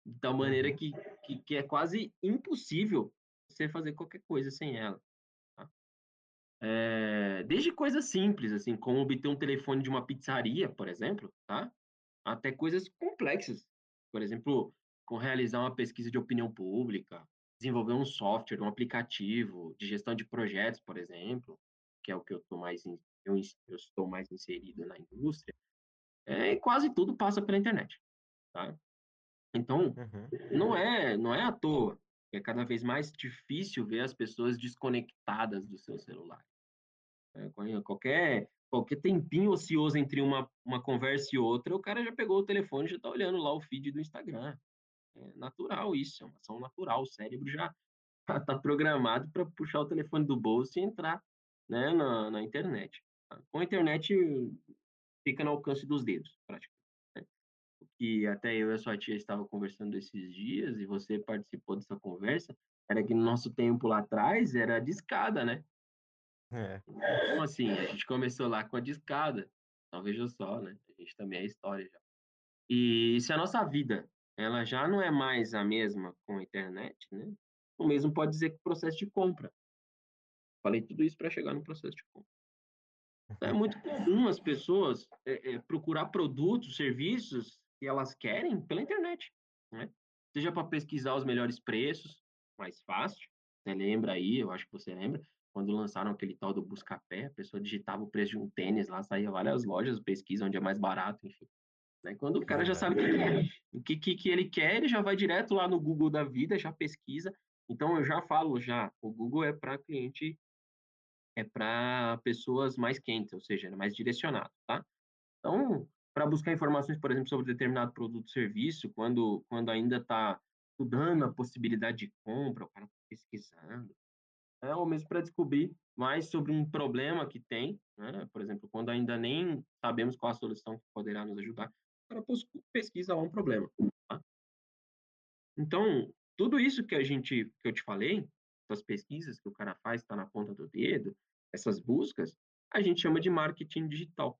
de tal maneira Uhum. que que que é quase impossível você fazer qualquer coisa sem ela, tá. Eh, desde coisas simples, assim, como obter um telefone de uma pizzaria, por exemplo, tá, até coisas complexas, por exemplo, como realizar uma pesquisa de opinião pública, desenvolver um software, um aplicativo de gestão de projetos, por exemplo, que é o que eu tô mais in eu eu estou mais inserido na indústria, eh, quase tudo passa pela internet, tá. Então, Uhum. não é não é à toa que é cada vez mais difícil ver as pessoas desconectadas do seu celular. Quanhe qualquer qualquer tempinho ocioso entre uma uma conversa e outra, o cara já pegou o telefone e já tá olhando lá o feed do Instagram. É natural isso, é uma ação natural, o cérebro já tá tá programado pra puxar o telefone do bolso e entrar, né, na na internet, tá. Com a internet fica no alcance dos dedos, praticamente, né. O que até eu e a sua tia estava conversando esses dias e você participou dessa conversa, era que no nosso tempo lá atrás era discada, né. É. Então, assim, a gente começou lá com a discada, então veja só, né, a gente também é história já. E se a nossa vida, ela já não é mais a mesma com a internet, né, o mesmo pode dizer que o processo de compra. Falei tudo isso para chegar no processo de compra. É muito comum as pessoas é, é, procurar produtos, serviços que elas querem pela internet, né? Seja para pesquisar os melhores preços, mais fácil. Você lembra aí, eu acho que você lembra, quando lançaram aquele tal do Buscapé, a pessoa digitava o preço de um tênis lá, saía várias lojas, pesquisa onde é mais barato, enfim. Né? Quando o cara já sabe o que quer, o que, que, que ele quer, ele já vai direto lá no Google da vida, já pesquisa. Então eu já falo já, o Google é para cliente é para pessoas mais quentes, ou seja, é mais direcionado, tá? Então, para buscar informações, por exemplo, sobre determinado produto ou serviço, quando, quando ainda está estudando a possibilidade de compra, o cara está pesquisando, é, ou mesmo para descobrir mais sobre um problema que tem, né? por exemplo, quando ainda nem sabemos qual a solução que poderá nos ajudar, o cara pesquisa um problema. Tá? Então, tudo isso que a gente, que eu te falei, essas pesquisas que o cara faz, está na ponta do dedo, essas buscas, a gente chama de marketing digital.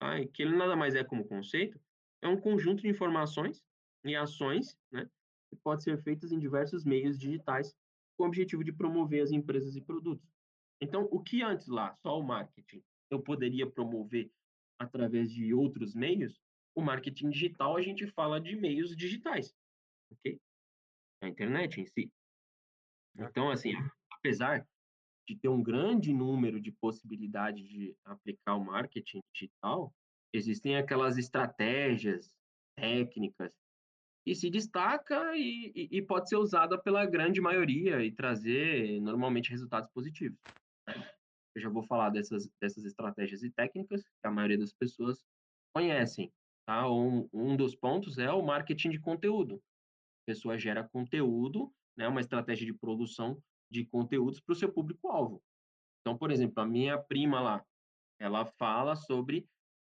Tá? E que ele nada mais é como conceito, é um conjunto de informações e ações né, que pode ser feitas em diversos meios digitais com o objetivo de promover as empresas e produtos. Então, o que antes lá, só o marketing, eu poderia promover através de outros meios, o marketing digital a gente fala de meios digitais, ok? A internet em si. Então, assim, apesar de ter um grande número de possibilidades de aplicar o marketing digital, existem aquelas estratégias técnicas e se destaca e, e, e, pode ser usada pela grande maioria e trazer normalmente resultados positivos. Né? Eu já vou falar dessas, dessas estratégias e técnicas que a maioria das pessoas conhecem. Tá? Um, um dos pontos é o marketing de conteúdo. A pessoa gera conteúdo, né, uma estratégia de produção de conteúdos para o seu público-alvo. Então, por exemplo, a minha prima lá, ela fala sobre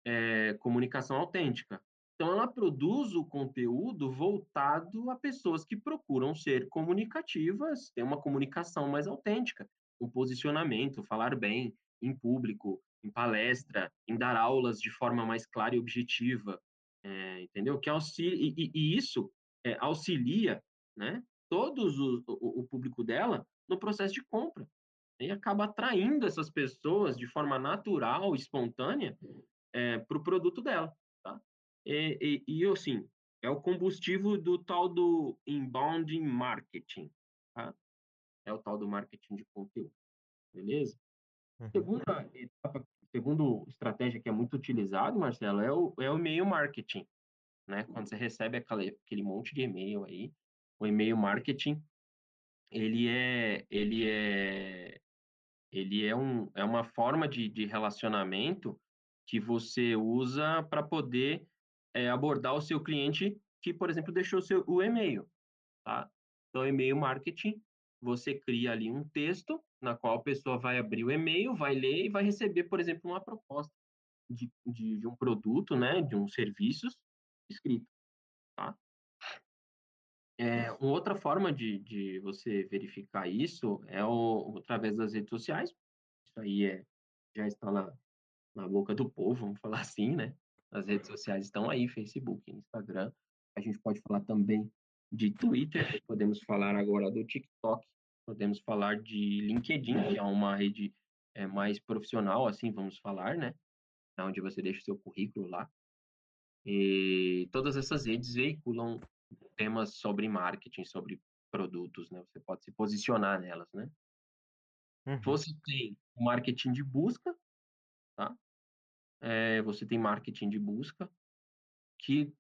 é, comunicação autêntica. Então, ela produz o conteúdo voltado a pessoas que procuram ser comunicativas, ter uma comunicação mais autêntica, um posicionamento, falar bem em público, em palestra, em dar aulas de forma mais clara e objetiva, é, entendeu? Que auxilia, e, e isso é, auxilia, né, todos o, o, o público dela no processo de compra. E acaba atraindo essas pessoas de forma natural, espontânea, é, para o produto dela. Tá? E, e, e, assim, é o combustível do tal do inbound marketing. Tá? É o tal do marketing de conteúdo. Beleza? Uhum. Segunda etapa, segundo estratégia que é muito utilizado, Marcelo, é o, é o e-mail marketing. Né? Quando você recebe aquele, monte de e-mail aí, o e-mail marketing ele é ele é ele é, um, é uma forma de, de relacionamento que você usa para poder é, abordar o seu cliente que, por exemplo, deixou o, seu, o e-mail. Tá? Então, e-mail marketing, você cria ali um texto na qual a pessoa vai abrir o e-mail, vai ler e vai receber, por exemplo, uma proposta de, de, de um produto, né, de um serviços escrito. Tá? É, uma outra forma de, de você verificar isso é o, através das redes sociais. Isso aí é, já está na, na boca do povo, vamos falar assim, né? As redes sociais estão aí, Facebook, Instagram. A gente pode falar também de Twitter, podemos falar agora do TikTok, podemos falar de LinkedIn, que é uma rede é, mais profissional, assim, vamos falar, né? Onde você deixa o seu currículo lá. E todas essas redes veiculam temas sobre marketing, sobre produtos, né? Você pode se posicionar nelas, né? Uhum. Você tem marketing de busca, tá? É, você tem marketing de busca, que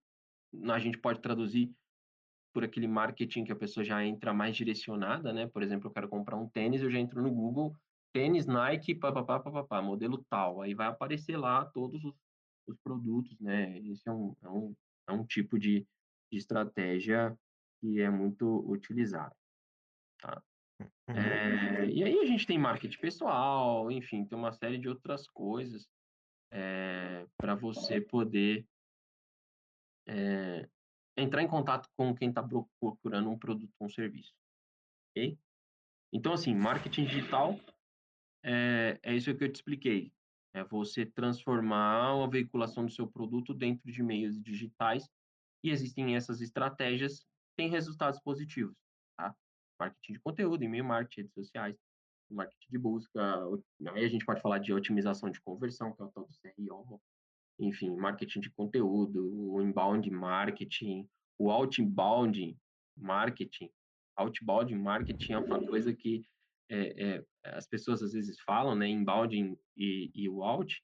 a gente pode traduzir por aquele marketing que a pessoa já entra mais direcionada, né? Por exemplo, eu quero comprar um tênis, eu já entro no Google, tênis Nike, papapá, papapá, modelo tal. Aí vai aparecer lá todos os, os produtos, né? Esse é um, é um, é um tipo de, de estratégia que é muito utilizada. Tá? Uhum. É, e aí a gente tem marketing pessoal, enfim, tem uma série de outras coisas é, para você poder é, entrar em contato com quem está procurando um produto ou um serviço. Ok? Então, assim, marketing digital é é isso que eu te expliquei, é você transformar a veiculação do seu produto dentro de meios digitais, e existem essas estratégias, têm resultados positivos, tá. Marketing de conteúdo, e-mail marketing, redes sociais, marketing de busca, aí a gente pode falar de otimização de conversão, que é o tal do CRO, enfim, marketing de conteúdo, o inbound marketing, o outbound marketing. Outbound marketing é uma coisa que, eh eh, as pessoas às vezes falam, né, inbound e e o out,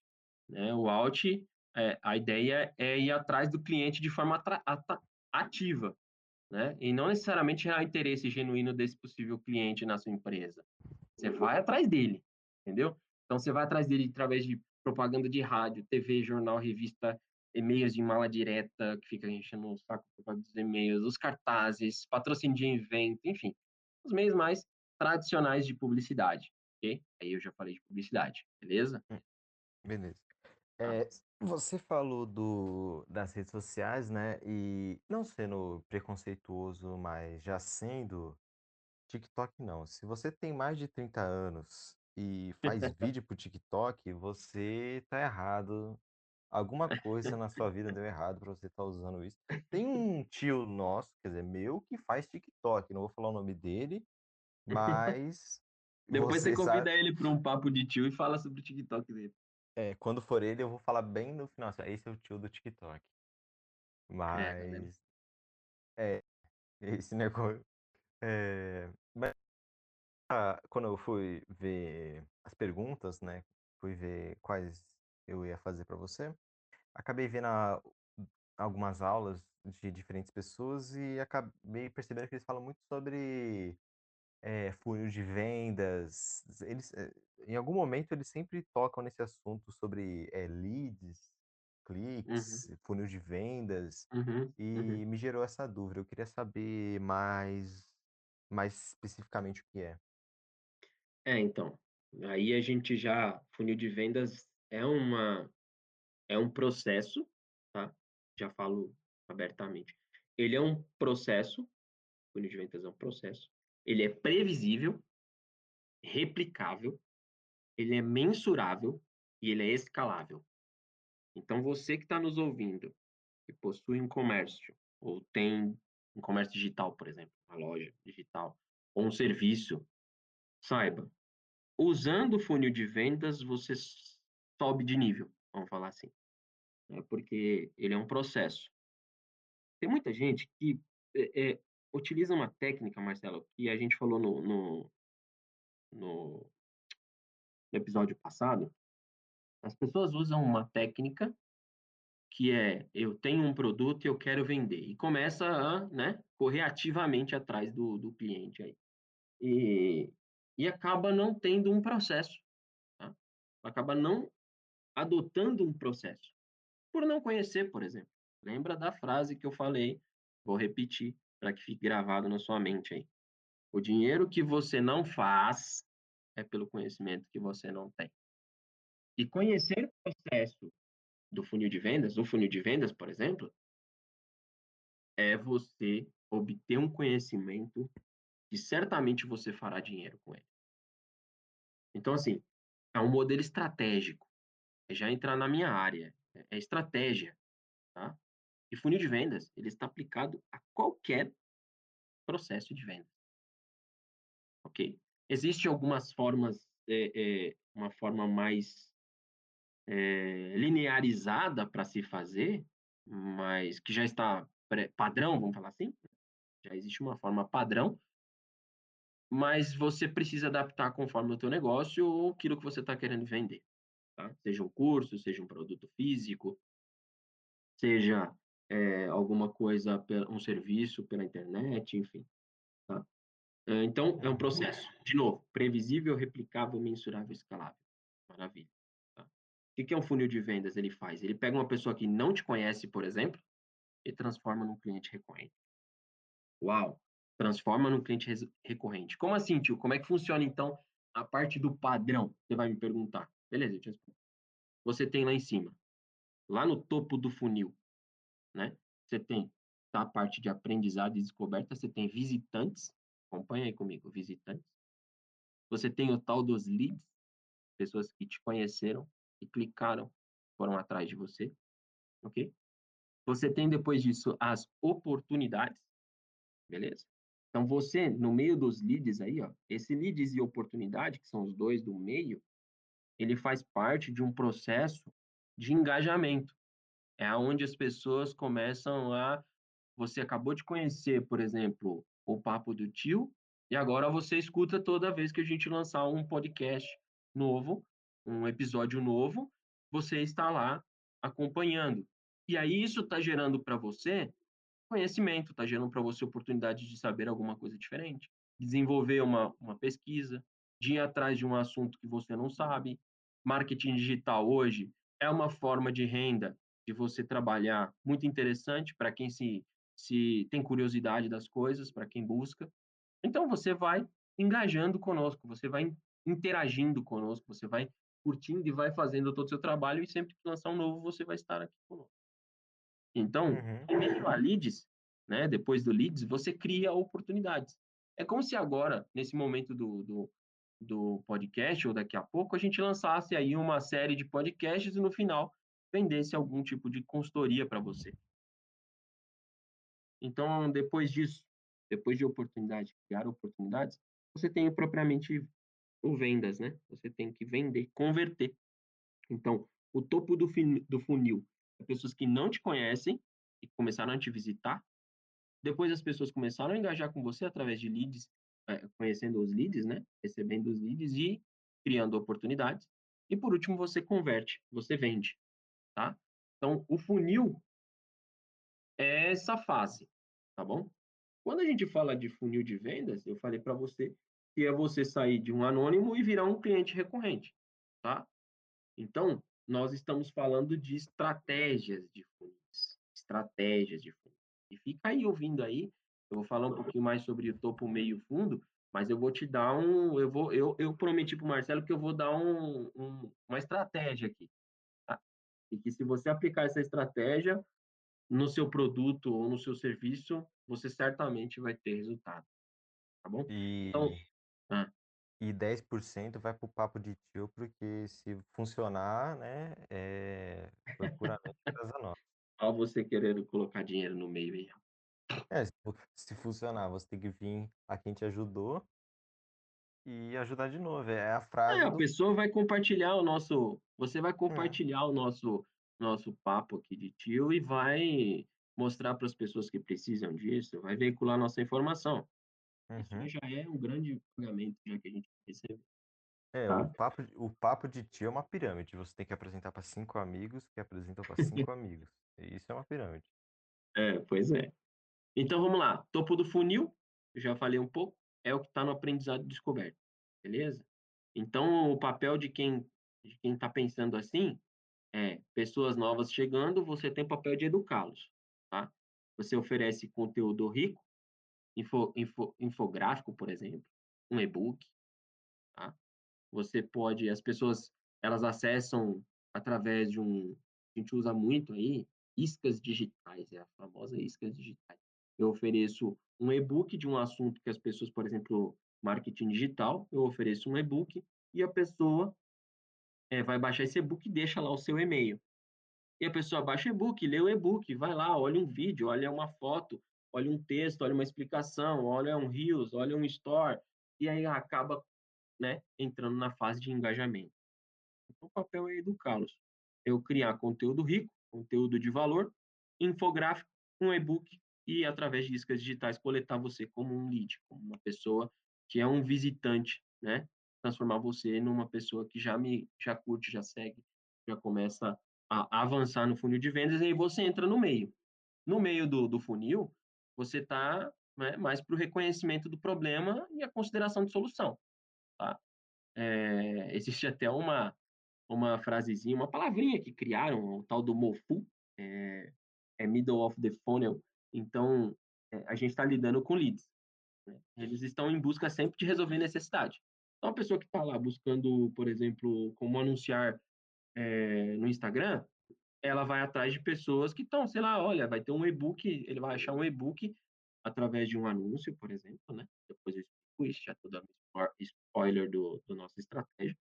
né, o out, eh, a ideia é ir atrás do cliente de forma ativa, né, e não necessariamente gerar interesse genuíno desse possível cliente na sua empresa. Você vai atrás dele, entendeu? Então você vai atrás dele através de propaganda de rádio, TV, jornal, revista, e-mails de mala direta, que fica enchendo o saco por causa dos e-mails, os cartazes, patrocínio de evento, enfim, os meios mais tradicionais de publicidade, ok? Aí eu já falei de publicidade, beleza? Hum, beleza. Eh, você falou do das redes sociais, né, e não sendo preconceituoso, mas já sendo, TikTok não. Se você tem mais de 30 anos e faz vídeo para o TikTok, você tá errado. Alguma coisa na sua vida deu errado pra você estar usando isso. Tem um tio nosso, quer dizer, meu, que faz TikTok, não vou falar o nome dele, mas Depois você você convida sabe ele para um papo de tio e fala sobre o TikTok dele. É, quando for ele, eu vou falar bem no final, assim: "Esse é o tio do TikTok". É, tá? Mas é, esse negócio eh, ma ah, quando eu fui ver as perguntas, né, fui ver quais eu ia fazer pra você, acabei vendo a algumas aulas de diferentes pessoas e acabei percebendo que eles falam muito sobre, eh, funil de vendas, eles, eh, em algum momento eles sempre tocam nesse assunto sobre, eh, leads, Uhum. cliques, funil de vendas, Uhum, uhum. e me gerou essa dúvida, eu queria saber mais mais especificamente o que é. É, então, aí a gente já funil de vendas é uma é um processo, tá, já falo abertamente. Ele é um processo, funil de vendas é um processo, ele é previsível replicável, ele é mensurável e ele é escalável. Então você que tá nos ouvindo, que possui um comércio ou tem um comércio digital, por exemplo, uma loja digital ou um serviço, saiba, usando o funil de vendas você sobe de nível, vamos falar assim, né, porque ele é um processo. Tem muita gente que, eh eh, utiliza uma técnica, Marcelo, que a gente falou no no no no episódio passado, as pessoas usam uma técnica que é: "Eu tenho um produto e eu quero vender", e começa a, né, correr ativamente atrás do do cliente aí. E e acaba não tendo um processo, tá, acaba não adotando um processo, por não conhecer, por exemplo. Lembra da frase que eu falei, vou repetir pra que fique gravado na sua mente aí: "O dinheiro que você não faz, é pelo conhecimento que você não tem". E conhecer o processo do funil de vendas, o funil de vendas, por exemplo é você obter um conhecimento que certamente você fará dinheiro com ele. Então, assim, é um modelo estratégico, já entrar na minha área, é é estratégia, tá. E funil de vendas, ele está aplicado a qualquer processo de venda. Ok. Existe algumas formas, eh eh, uma forma mais eh, linearizada pra se fazer, mas que já está padrão, vamos falar assim, já existe uma forma padrão mas você precisa adaptar conforme o teu negócio ou aquilo que você tá querendo vender, tá. Seja um curso, seja um produto físico seja, eh, alguma coisa um serviço pela internet, enfim, tá. Hã, então é um Uhum. processo, de novo, previsível, replicável, mensurável, escalável. Maravilha, tá. Que que é um funil de vendas ele faz? Ele pega uma pessoa que não te conhece, por exemplo, e transforma num cliente recorrente. Uau, transforma num cliente recorrente. Como assim tio? Como é que funciona então a parte do padrão? Você vai me perguntar. Beleza, eu te respondo. Você tem lá em cima, lá no topo do funil, né, você tem a parte de aprendizado e descoberta, você tem visitantes, acompanha aí comigo, visitantes. Você tem o tal dos leads. pessoas que te conheceram e clicaram, foram atrás de você, ok? Você tem depois disso as oportunidades, beleza? Então você, no meio dos leads aí, ó, esse leads e oportunidade, que são os dois do meio, ele faz parte de um processo de engajamento. É aonde as pessoas começam a você acabou de conhecer, por exemplo, o Papo do Tio, e agora você escuta toda vez que a gente lançar um podcast novo, um episódio novo, você está lá acompanhando. E aí isso está gerando para você conhecimento, está gerando para você oportunidade de saber alguma coisa diferente, desenvolver uma, uma pesquisa, de ir atrás de um assunto que você não sabe. Marketing digital hoje é uma forma de renda de você trabalhar muito interessante para quem se, se tem curiosidade das coisas, para quem busca. Então você vai engajando conosco, você vai interagindo conosco, você vai curtindo e vai fazendo todo o seu trabalho e sempre que lançar um novo você vai estar aqui conosco. Então, Uhum. em meio a leads, né, depois do leads, você cria oportunidades. É como se agora, nesse momento do, do, do podcast, ou daqui a pouco, a gente lançasse aí uma série de podcasts e no final vendesse algum tipo de consultoria para você. Então, depois disso, depois de oportunidade, criar oportunidades, você tem propriamente o vendas, né? Você tem que vender, converter. Então, o topo do, do funil pessoas que não te conhecem e começaram a te visitar. Depois as pessoas começaram a engajar com você através de leads, é, conhecendo os leads, né? Recebendo os leads e criando oportunidades. E por último, você converte, você vende, tá? Então, o funil é essa fase, tá bom? Quando a gente fala de funil de vendas, eu falei para você que é você sair de um anônimo e virar um cliente recorrente, tá? Então, nós estamos falando de estratégias de funis, estratégias de funis. E fica aí ouvindo aí, eu vou falar um pouquinho mais sobre o topo, meio fundo, mas eu vou te dar um, eu vou, eu, eu prometi para o Marcelo que eu vou dar um, um, uma estratégia aqui, tá? E que se você aplicar essa estratégia no seu produto ou no seu serviço, você certamente vai ter resultado, tá bom? Então, E, ah, e 10% vai pro papo de tio, porque se funcionar, né, é, foi puramente casa nossa. ó você querendo colocar dinheiro no meio aí. É, se, se funcionar, você tem que vir a quem te ajudou e ajudar de novo. É a É, frase a do. pessoa vai compartilhar o nosso você vai É. compartilhar o nosso nosso papo aqui de tio e vai mostrar para as pessoas que precisam disso, vai veicular nossa informação. Isso Uhum. já é um grande pagamento já que a gente recebe, É, o tá? papo, o papo de tio é uma pirâmide. Você tem que apresentar para cinco amigos que apresentam para cinco amigos. E Isso é uma pirâmide. É, pois é. Então vamos lá, topo do funil, eu já falei um pouco, é o que está no aprendizado descoberto, beleza? Então o papel de quem de quem está pensando assim é pessoas novas chegando, você tem o papel de educá-los, tá? Você oferece conteúdo rico, info, info, infográfico, por exemplo, um e-book, tá? Você pode, as pessoas, elas acessam através de um, a gente usa muito aí, iscas digitais, é a famosa iscas digitais. Eu ofereço um e-book de um assunto que as pessoas, por exemplo, marketing digital, eu ofereço um e-book e a pessoa é, vai baixar esse e-book e deixa lá o seu e-mail. E a pessoa baixa o e-book, lê o e-book, vai lá, olha um vídeo, olha uma foto, olha um texto, olha uma explicação, olha um Reels, olha um Store, e aí acaba né, entrando na fase de engajamento. Então, o papel é educá-los. Eu criar conteúdo rico, conteúdo de valor, infográfico, um e-book e, através de iscas digitais, coletar você como um lead, como uma pessoa que é um visitante, né? Transformar você numa pessoa que já me já curte, já segue, já começa a avançar no funil de vendas e aí você entra no meio. No meio do, do funil, você está né, mais para o reconhecimento do problema e a consideração de solução. Tá? É, existe até uma, uma frasezinha, uma palavrinha que criaram, o tal do MOFU, é, é Middle of the Funnel. Então, é, a gente está lidando com leads. Né? Eles estão em busca sempre de resolver necessidade. Então, a pessoa que está lá buscando, por exemplo, como anunciar no Instagram, ela vai atrás de pessoas que estão, sei lá, olha, vai ter um e-book, ele vai achar um e-book através de um anúncio, por exemplo, né? Depois eu explico isso, já estou dando spoiler do, do nossa estratégia.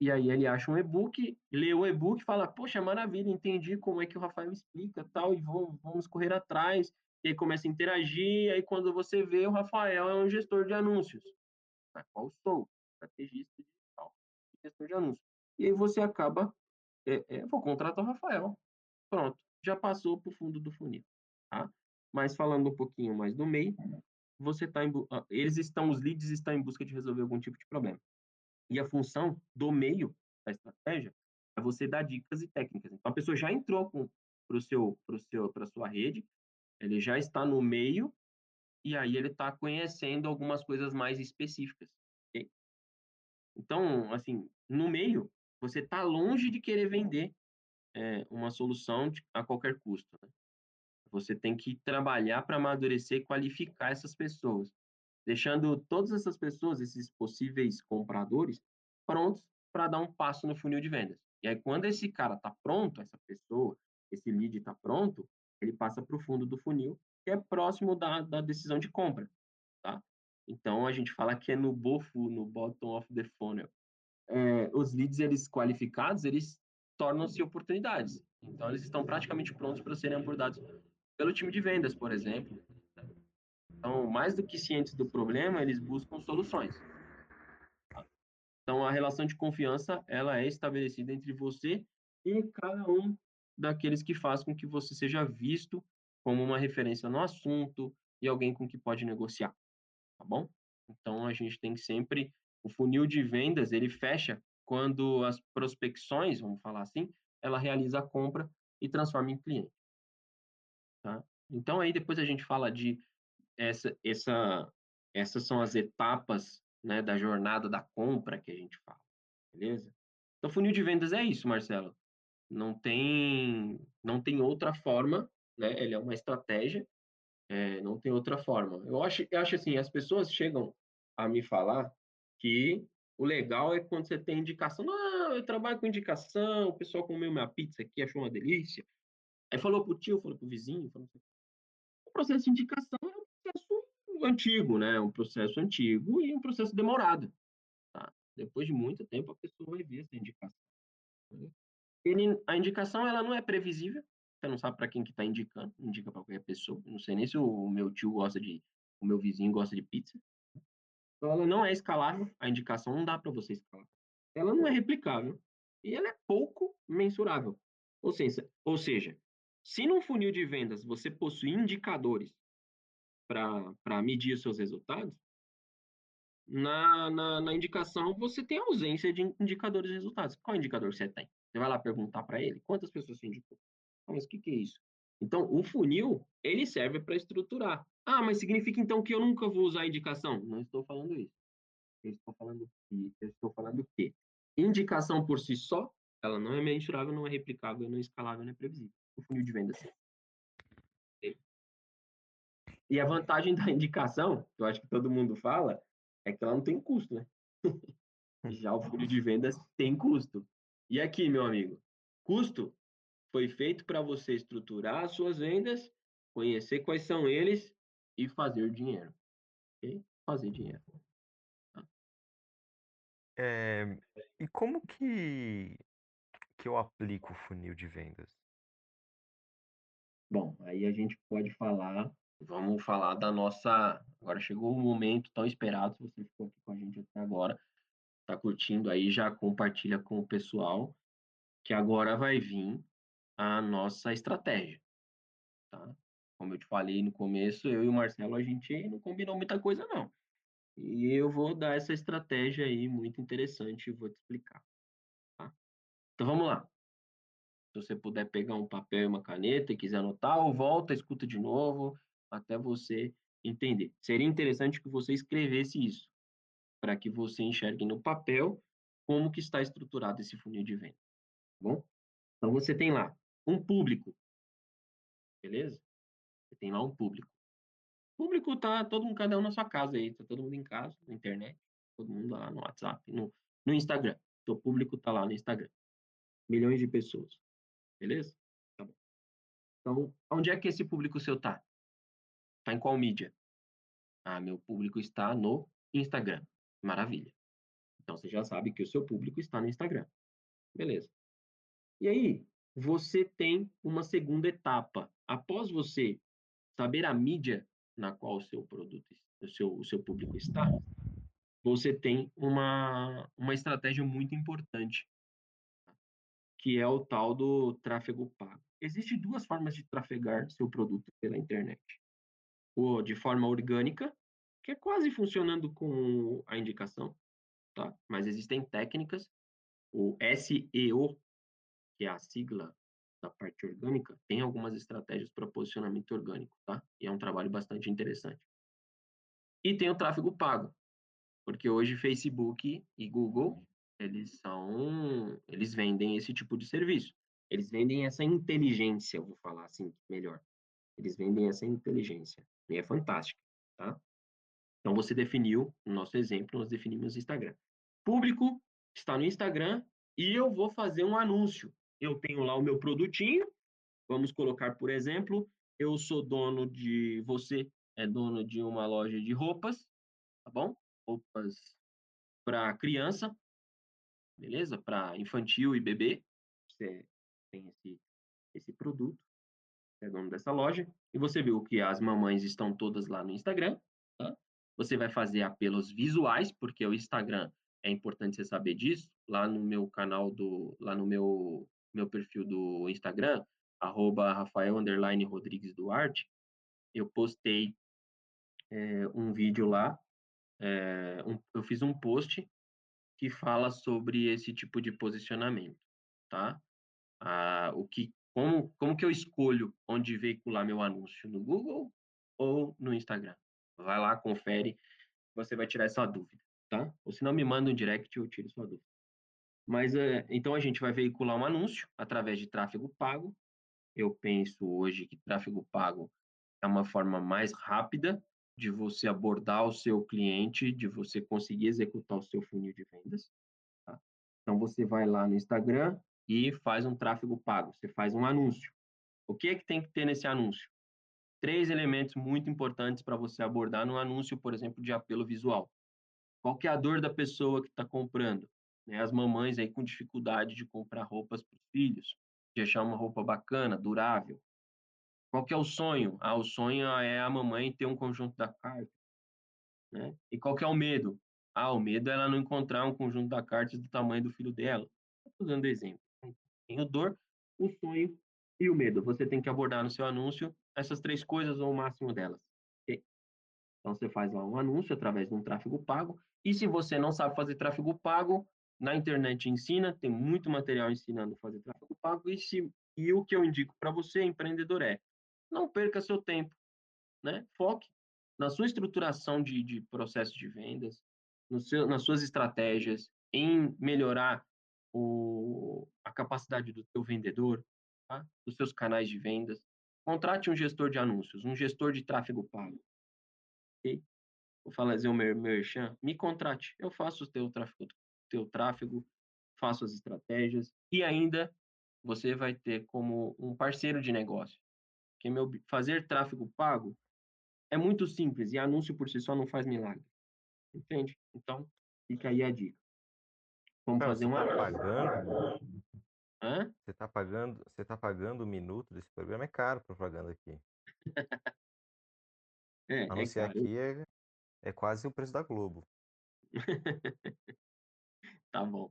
e aí ele acha um e-book, lê o e-book, fala, poxa, maravilha, entendi como é que o Rafael explica, tal, e vou, vamos correr atrás, e aí começa a interagir, aí quando você vê, o Rafael é um gestor de anúncios, qual sou, estrategista digital, gestor de anúncios. E aí você acaba, é, é, vou contratar o Rafael, pronto, já passou para o fundo do funil, tá? Mas falando um pouquinho mais do meio, você está eles estão, os leads estão em busca de resolver algum tipo de problema. E a função do meio da estratégia é você dar dicas e técnicas. Então, a pessoa já entrou para o seu, seu, para sua rede, ele já está no meio e aí ele está conhecendo algumas coisas mais específicas. Okay? Então, assim, no meio, você está longe de querer vender é, uma solução de, a qualquer custo. Né? Você tem que trabalhar para amadurecer e qualificar essas pessoas deixando todas essas pessoas, esses possíveis compradores, prontos para dar um passo no funil de vendas. E aí, quando esse cara está pronto, essa pessoa, esse lead está pronto, ele passa para o fundo do funil, que é próximo da, da decisão de compra, tá? Então, a gente fala que é no BOFU, no bottom of the funnel. É, os leads, eles qualificados, eles tornam-se oportunidades. Então, eles estão praticamente prontos para serem abordados pelo time de vendas, por exemplo, então, mais do que cientes do problema, eles buscam soluções. Então, a relação de confiança, ela é estabelecida entre você e cada um daqueles que faz com que você seja visto como uma referência no assunto e alguém com que pode negociar, tá bom? Então, a gente tem que sempre o funil de vendas, ele fecha quando as prospecções, vamos falar assim, ela realiza a compra e transforma em cliente. Tá? Então, aí depois a gente fala de essa, essa, essas são as etapas né, da jornada da compra que a gente fala, beleza? Então, funil de vendas é isso, Marcelo. Não tem, não tem outra forma, né? Ele é uma estratégia, é, não tem outra forma. Eu acho, eu acho assim, as pessoas chegam a me falar que o legal é quando você tem indicação. Não, eu trabalho com indicação, o pessoal comeu minha pizza aqui, achou uma delícia. Aí falou pro tio, falou pro vizinho, falou o processo de indicação é processo antigo, né? Um processo antigo e um processo demorado. Tá? Depois de muito tempo, a pessoa vai ver essa indicação. Né? Ele, a indicação ela não é previsível. Você não sabe para quem que está indicando. Indica para qualquer pessoa. Não sei nem se o meu tio gosta de, o meu vizinho gosta de pizza. Então, ela não é escalável. A indicação não dá para você escalar. Ela não é replicável e ela é pouco mensurável. Ou seja, ou seja, se num funil de vendas você possui indicadores para medir os seus resultados, na, na, na, indicação você tem ausência de indicadores de resultados. Qual indicador você tem? Você vai lá perguntar para ele quantas pessoas você indicou. Ah, mas o que, que é isso? Então, o funil, ele serve para estruturar. Ah, mas significa então que eu nunca vou usar a indicação? Não estou falando isso. Eu estou falando que eu estou falando que indicação por si só, ela não é mensurável, não é replicável, não é escalável, não é previsível. O funil de vendas e a vantagem da indicação, que eu acho que todo mundo fala, é que ela não tem custo, né? Já o funil de vendas tem custo. E aqui, meu amigo, custo foi feito para você estruturar as suas vendas, conhecer quais são eles e fazer dinheiro. Okay? Fazer dinheiro. Tá? É, e como que, que eu aplico o funil de vendas? Bom, aí a gente pode falar Vamos falar da nossa. Agora chegou o momento tão esperado. Se você ficou aqui com a gente até agora, está curtindo aí, já compartilha com o pessoal, que agora vai vir a nossa estratégia. Tá? Como eu te falei no começo, eu e o Marcelo, a gente não combinou muita coisa, não. E eu vou dar essa estratégia aí muito interessante e vou te explicar. Tá? Então vamos lá. Se você puder pegar um papel e uma caneta e quiser anotar, ou volta, escuta de novo até você entender. Seria interessante que você escrevesse isso, para que você enxergue no papel como que está estruturado esse funil de venda, tá bom? Então você tem lá um público, beleza? Você tem lá um público. O público tá todo mundo, cada um na sua casa aí, tá todo mundo em casa, na internet, todo mundo lá no WhatsApp, no, no Instagram. O público tá lá no Instagram. Milhões de pessoas. Beleza? Tá bom. Então, onde é que esse público seu tá? Está em qual mídia? Ah, meu público está no Instagram. Maravilha. Então você já sabe que o seu público está no Instagram. Beleza. E aí, você tem uma segunda etapa. Após você saber a mídia na qual o seu produto, o seu, o seu público está, você tem uma, uma estratégia muito importante, que é o tal do tráfego pago. Existem duas formas de trafegar seu produto pela internet. Ou de forma orgânica, que é quase funcionando com a indicação, tá? Mas existem técnicas, o SEO, que é a sigla da parte orgânica, tem algumas estratégias para posicionamento orgânico, tá? E é um trabalho bastante interessante. E tem o tráfego pago, porque hoje Facebook e Google, eles são, eles vendem esse tipo de serviço. Eles vendem essa inteligência, eu vou falar assim melhor. Eles vendem essa inteligência. E é fantástico, tá? Então você definiu, no nosso exemplo, nós definimos Instagram. Público está no Instagram e eu vou fazer um anúncio. Eu tenho lá o meu produtinho, vamos colocar, por exemplo, eu sou dono de, você é dono de uma loja de roupas, tá bom? Roupas para criança, beleza? Para infantil e bebê. Você tem esse, esse produto, é dono dessa loja, e você viu que as mamães estão todas lá no Instagram, tá? Você vai fazer apelos visuais, porque o Instagram é importante você saber disso. Lá no meu canal do, lá no meu meu perfil do Instagram, arroba Rafael Rodrigues Duarte, eu postei é, um vídeo lá, é, um, eu fiz um post que fala sobre esse tipo de posicionamento, tá? Ah, o que, como, como que eu escolho onde veicular meu anúncio, no Google ou no Instagram? Vai lá, confere, você vai tirar essa dúvida, tá? Ou se não, me manda um direct e eu tiro sua dúvida. Mas, é, então, a gente vai veicular um anúncio através de tráfego pago. Eu penso hoje que tráfego pago é uma forma mais rápida de você abordar o seu cliente, de você conseguir executar o seu funil de vendas. Tá? Então, você vai lá no Instagram e faz um tráfego pago, você faz um anúncio. O que é que tem que ter nesse anúncio? Três elementos muito importantes para você abordar no anúncio, por exemplo, de apelo visual. Qual é a dor da pessoa que está comprando? Né? As mamães aí com dificuldade de comprar roupas para os filhos, de achar uma roupa bacana, durável, qual que é o sonho? Ah, o sonho é a mamãe ter um conjunto da carta. Né? E qual que é o medo? Ah, o medo é ela não encontrar um conjunto da carta do tamanho do filho dela. Estou dando exemplo. Tem o dor, o sonho e o medo. Você tem que abordar no seu anúncio essas três coisas ou o máximo delas. Então, você faz lá um anúncio através de um tráfego pago. E se você não sabe fazer tráfego pago, na internet ensina, tem muito material ensinando a fazer tráfego pago. E, se, e o que eu indico para você, empreendedor, é não perca seu tempo, né? Foque na sua estruturação de, de processo de vendas, no seu, nas suas estratégias, em melhorar o, a capacidade do seu vendedor, tá? dos seus canais de vendas. Contrate um gestor de anúncios, um gestor de tráfego pago. Okay? Vou fazer o meu merchan, me contrate. Eu faço o teu tráfego, teu tráfego, faço as estratégias e ainda você vai ter como um parceiro de negócio que meu, fazer tráfego pago é muito simples e anúncio por si só não faz milagre. Entende? Então, fica aí a dica. Vamos fazer uma. Tá pagando? Hã? Você tá pagando, você tá pagando o minuto desse programa, é caro propaganda aqui. é, Anunciar é aqui é, é quase o preço da Globo. tá bom.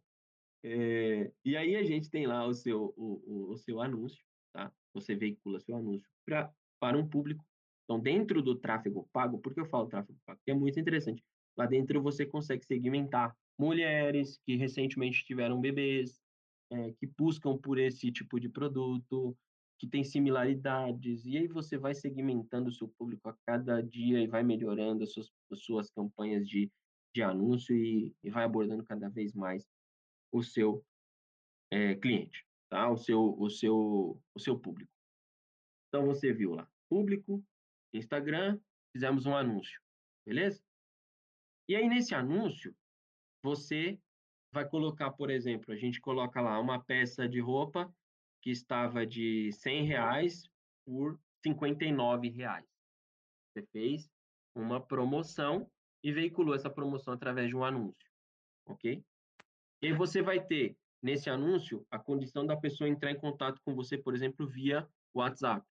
É, e aí a gente tem lá o seu, o, o, o seu anúncio, tá? Você veicula seu anúncio pra, para um público. Então, dentro do tráfego pago, por que eu falo tráfego pago? Porque é muito interessante. Lá dentro você consegue segmentar mulheres que recentemente tiveram bebês, é, que buscam por esse tipo de produto, que tem similaridades, e aí você vai segmentando o seu público a cada dia e vai melhorando as suas, as suas campanhas de, de anúncio e, e vai abordando cada vez mais o seu é, cliente, tá? o, seu, o, seu, o seu público. Então você viu lá, público, Instagram, fizemos um anúncio, beleza? E aí nesse anúncio, você vai colocar, por exemplo, a gente coloca lá uma peça de roupa que estava de 100 reais por 59 reais. Você fez uma promoção e veiculou essa promoção através de um anúncio. ok? E aí você vai ter, nesse anúncio, a condição da pessoa entrar em contato com você, por exemplo, via WhatsApp.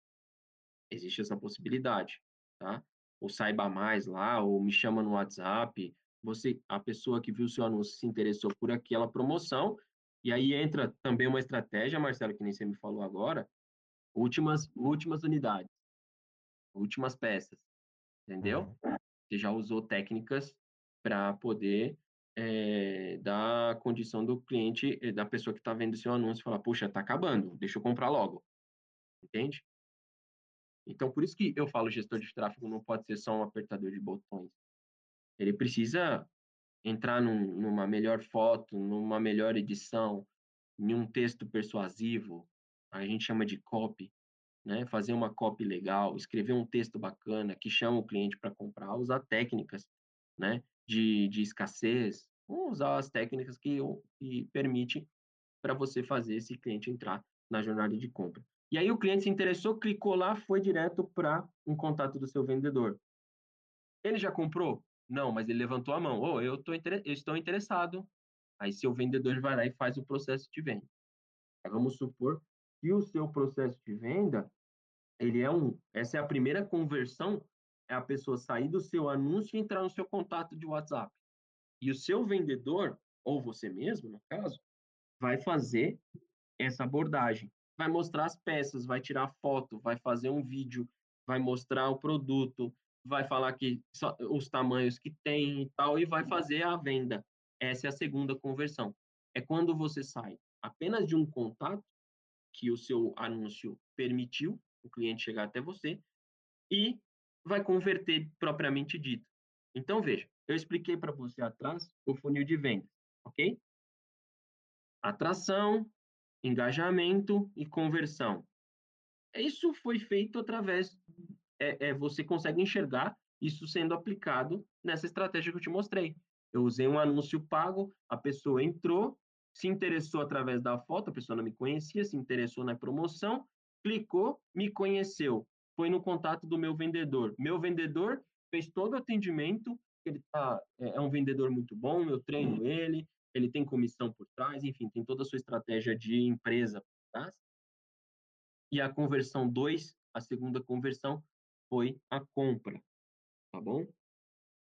Existe essa possibilidade, tá? Ou saiba mais lá, ou me chama no WhatsApp. Você, a pessoa que viu o seu anúncio se interessou por aquela promoção, e aí entra também uma estratégia, Marcelo, que nem você me falou agora, últimas, últimas unidades, últimas peças, entendeu? Uhum. Você já usou técnicas para poder é, dar condição do cliente, eh, da pessoa que está vendo seu anúncio, falar, puxa, está acabando, deixa eu comprar logo. Entende? Então, por isso que eu falo gestor de tráfego não pode ser só um apertador de botões. Ele precisa entrar num, numa melhor foto, numa melhor edição, em um texto persuasivo, a gente chama de copy, né? Fazer uma copy legal, escrever um texto bacana que chama o cliente para comprar, usar técnicas, né? De, de escassez, usar as técnicas que, que permite para você fazer esse cliente entrar na jornada de compra. E aí o cliente se interessou, clicou lá, foi direto para um contato do seu vendedor. Ele já comprou? Não, mas ele levantou a mão. Oh, eu, tô, eu estou interessado. Aí seu vendedor vai lá e faz o processo de venda. Vamos supor que o seu processo de venda, ele é um, essa é a primeira conversão, é a pessoa sair do seu anúncio e entrar no seu contato de WhatsApp. E o seu vendedor, ou você mesmo, no caso, vai fazer essa abordagem. Vai mostrar as peças, vai tirar foto, vai fazer um vídeo, vai mostrar o produto, vai falar que os tamanhos que tem e tal, e vai fazer a venda. Essa é a segunda conversão. É quando você sai apenas de um contato que o seu anúncio permitiu o cliente chegar até você e vai converter propriamente dito. Então, veja, eu expliquei para você atrás o funil de vendas, ok? Atração, engajamento e conversão. Isso foi feito através, é, é, você consegue enxergar isso sendo aplicado nessa estratégia que eu te mostrei. Eu usei um anúncio pago, a pessoa entrou, se interessou através da foto, a pessoa não me conhecia, se interessou na promoção, clicou, me conheceu, foi no contato do meu vendedor. Meu vendedor fez todo o atendimento, ele tá, é, é um vendedor muito bom, eu treino ele, ele tem comissão por trás, enfim, tem toda a sua estratégia de empresa por trás. E a conversão 2, a segunda conversão, foi a compra, tá bom?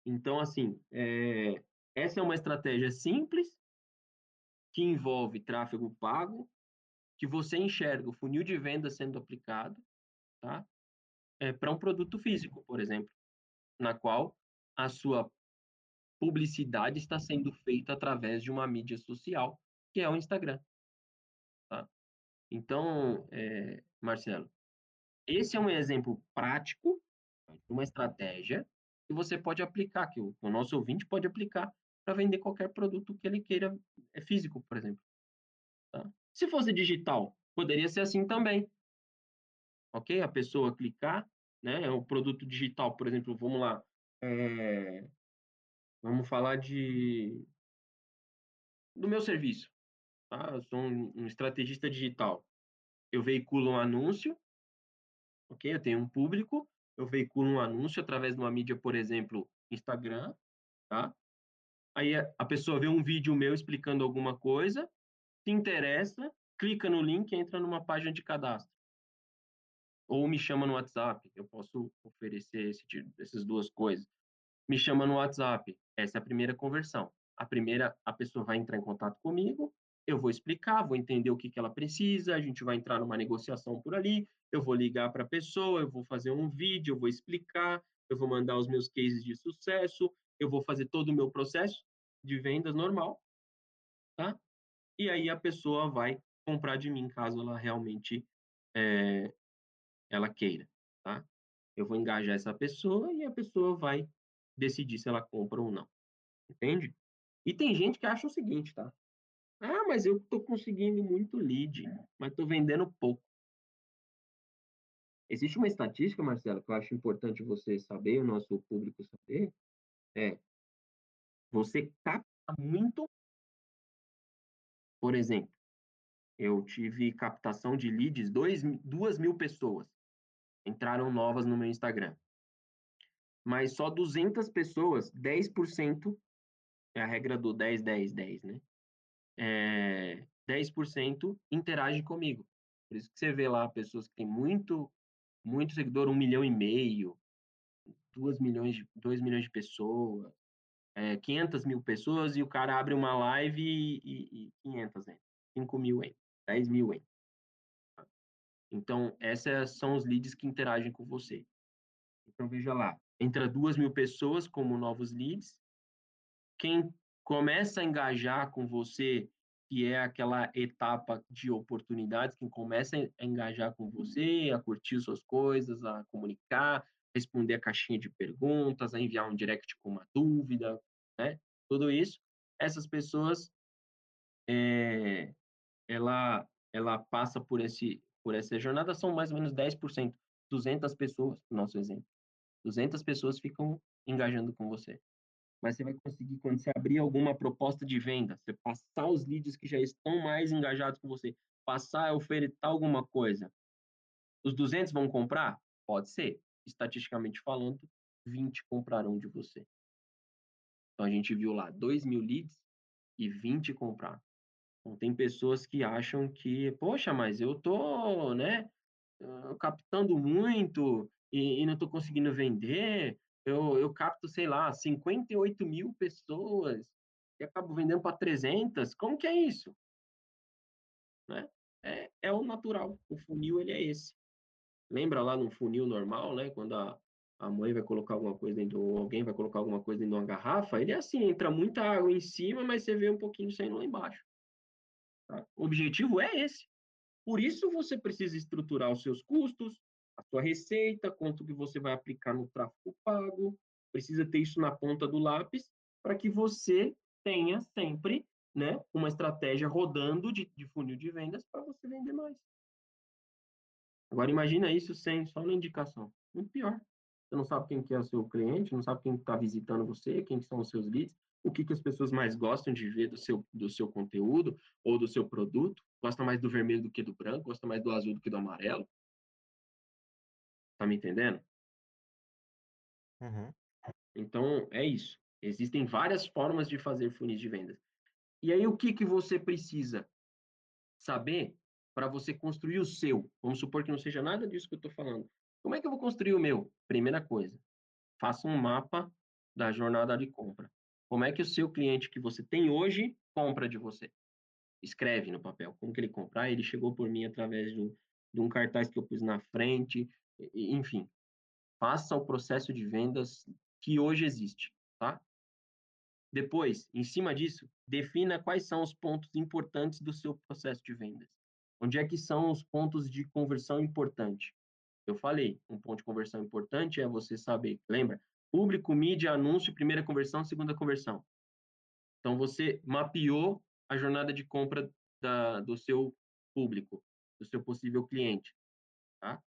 Então, assim, é, essa é uma estratégia simples, que envolve tráfego pago, que você enxerga o funil de venda sendo aplicado, tá? É, para um produto físico, por exemplo, na qual a sua publicidade está sendo feita através de uma mídia social, que é o Instagram. Tá? Então, é, Marcelo, esse é um exemplo prático de uma estratégia que você pode aplicar, que o, o nosso ouvinte pode aplicar para vender qualquer produto que ele queira, é físico, por exemplo. Tá? Se fosse digital, poderia ser assim também. Ok? A pessoa clicar, né? O produto digital, por exemplo, vamos lá, é, Vamos falar de do meu serviço. Tá? Eu sou um, um estrategista digital. Eu veiculo um anúncio, ok? Eu tenho um público, eu veiculo um anúncio através de uma mídia, por exemplo, Instagram, tá? Aí a pessoa vê um vídeo meu explicando alguma coisa, se interessa, clica no link e entra numa página de cadastro. Ou me chama no WhatsApp, eu posso oferecer esse, essas duas coisas me chama no WhatsApp. Essa é a primeira conversão. A primeira, a pessoa vai entrar em contato comigo, eu vou explicar, vou entender o que, que ela precisa, a gente vai entrar numa negociação por ali, eu vou ligar para a pessoa, eu vou fazer um vídeo, eu vou explicar, eu vou mandar os meus cases de sucesso, eu vou fazer todo o meu processo de vendas normal, tá? E aí a pessoa vai comprar de mim caso ela realmente é, ela queira, tá? Eu vou engajar essa pessoa e a pessoa vai decidir se ela compra ou não. Entende? E tem gente que acha o seguinte, tá? Ah, mas eu estou conseguindo muito lead, mas estou vendendo pouco. Existe uma estatística, Marcelo, que eu acho importante você saber, o nosso público saber, é você capta muito. Por exemplo, eu tive captação de leads, dois, duas mil pessoas entraram novas no meu Instagram mas só 200 pessoas, 10%, é a regra do 10, 10, 10, né? É, 10% interage comigo. Por isso que você vê lá pessoas que têm muito, muito seguidor, um milhão e meio, duas milhões de, 2 milhões de pessoas, é, 500 mil pessoas, e o cara abre uma live e, e, e 500 hein? 5 mil hein? 10 mil hein? Então, essas são os leads que interagem com você. Então, veja lá, entra duas mil pessoas como novos leads. Quem começa a engajar com você, que é aquela etapa de oportunidades, quem começa a engajar com você, a curtir suas coisas, a comunicar, responder a caixinha de perguntas, a enviar um direct com uma dúvida, né? Tudo isso, essas pessoas, é, ela, ela passa por esse por essa jornada, são mais ou menos 10%, 200 pessoas, no nosso exemplo. 200 pessoas ficam engajando com você. Mas você vai conseguir, quando você abrir alguma proposta de venda, você passar os leads que já estão mais engajados com você, passar a ofertar alguma coisa, os 200 vão comprar? Pode ser. Estatisticamente falando, 20 comprarão de você. Então, a gente viu lá 2 mil leads e 20 compraram. Então, tem pessoas que acham que, poxa, mas eu tô, né, captando muito, e, e não estou conseguindo vender, eu, eu capto, sei lá, 58 mil pessoas e acabo vendendo para 300, como que é isso? Né? É, é o natural, o funil ele é esse. Lembra lá no funil normal, né, quando a, a mãe vai colocar alguma coisa dentro, ou alguém vai colocar alguma coisa dentro de uma garrafa, ele é assim, entra muita água em cima, mas você vê um pouquinho saindo lá embaixo. Tá? O objetivo é esse. Por isso você precisa estruturar os seus custos, a sua receita, quanto que você vai aplicar no tráfego pago, precisa ter isso na ponta do lápis para que você tenha sempre né, uma estratégia rodando de, de funil de vendas para você vender mais. Agora imagina isso sem só na indicação. Muito pior. Você não sabe quem que é o seu cliente, não sabe quem está visitando você, quem são os seus leads, o que, que as pessoas mais gostam de ver do seu, do seu conteúdo ou do seu produto. Gosta mais do vermelho do que do branco, gosta mais do azul do que do amarelo. Tá me entendendo? Uhum. Então, é isso. Existem várias formas de fazer funis de vendas. E aí, o que, que você precisa saber para você construir o seu? Vamos supor que não seja nada disso que eu estou falando. Como é que eu vou construir o meu? Primeira coisa, faça um mapa da jornada de compra. Como é que o seu cliente que você tem hoje compra de você? Escreve no papel como que ele compra. Ah, ele chegou por mim através de um, de um cartaz que eu pus na frente, enfim, faça o processo de vendas que hoje existe, tá? Depois, em cima disso, defina quais são os pontos importantes do seu processo de vendas. Onde é que são os pontos de conversão importante? Eu falei, um ponto de conversão importante é você saber, lembra? Público, mídia, anúncio, primeira conversão, segunda conversão. Então, você mapeou a jornada de compra da, do seu público, do seu possível cliente, tá?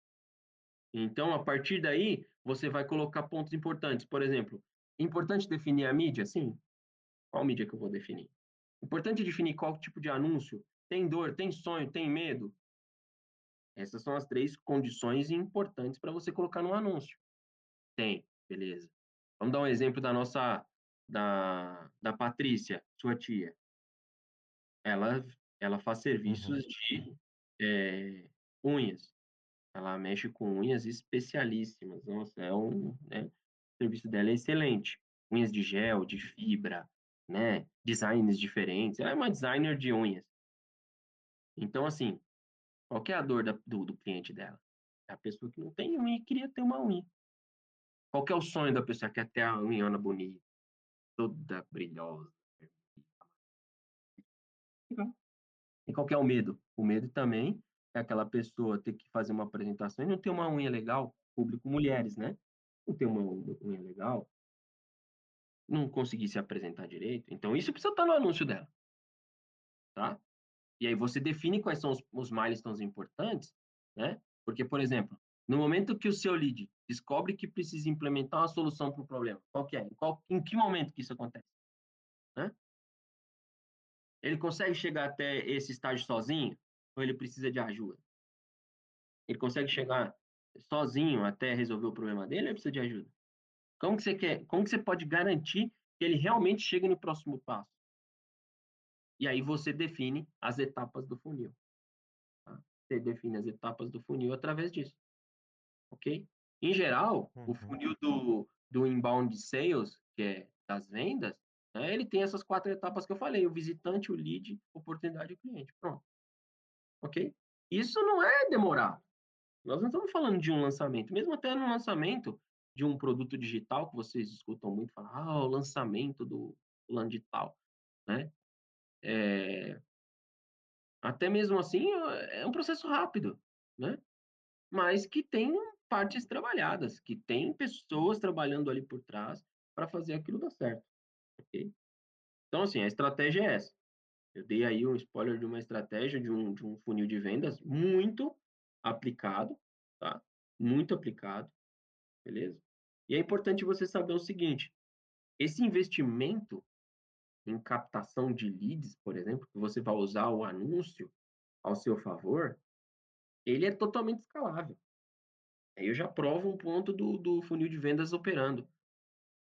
Então, a partir daí, você vai colocar pontos importantes. Por exemplo, importante definir a mídia? Sim. Qual mídia que eu vou definir? Importante definir qual tipo de anúncio. Tem dor, tem sonho, tem medo? Essas são as três condições importantes para você colocar no anúncio. Tem, beleza. Vamos dar um exemplo da nossa, da, da Patrícia, sua tia. Ela, ela faz serviços uhum. de é, unhas. Ela mexe com unhas especialíssimas. Nossa, é um, né? O serviço dela é excelente. Unhas de gel, de fibra, né? Designs diferentes. Ela é uma designer de unhas. Então, assim, qual é a dor da, do, do cliente dela? É a pessoa que não tem unha e queria ter uma unha. Qual é o sonho da pessoa que quer ter a unha bonita, toda brilhosa? E qual é o medo? O medo também é aquela pessoa ter que fazer uma apresentação e não ter uma unha legal, público mulheres, né? Não ter uma unha legal, não conseguir se apresentar direito. Então, isso precisa estar no anúncio dela. Tá? E aí você define quais são os, os milestones importantes, né? Porque, por exemplo, no momento que o seu lead descobre que precisa implementar uma solução para o problema, qual que é? Em, qual, em que momento que isso acontece? Né? Ele consegue chegar até esse estágio sozinho? ou ele precisa de ajuda? Ele consegue chegar sozinho até resolver o problema dele ou ele precisa de ajuda? Como que você quer, como que você pode garantir que ele realmente chegue no próximo passo. E aí você define as etapas do funil. Tá? Você define as etapas do funil através disso. Ok? Em geral, uhum. o funil do, do inbound sales, que é das vendas, né, ele tem essas quatro etapas que eu falei: o visitante, o lead, oportunidade e o cliente. Pronto. Ok? Isso não é demorado. Nós não estamos falando de um lançamento. Mesmo até no lançamento de um produto digital, que vocês escutam muito falar, ah, o lançamento do plano digital, né? É... Até mesmo assim, é um processo rápido, né? Mas que tem partes trabalhadas, que tem pessoas trabalhando ali por trás para fazer aquilo dar certo? Então, assim, a estratégia é essa. Eu dei aí um spoiler de uma estratégia de um, de um funil de vendas muito aplicado, tá? Muito aplicado, beleza? E é importante você saber o seguinte: esse investimento em captação de leads, por exemplo, que você vai usar o anúncio ao seu favor, ele é totalmente escalável. Aí eu já provo um ponto do, do funil de vendas operando.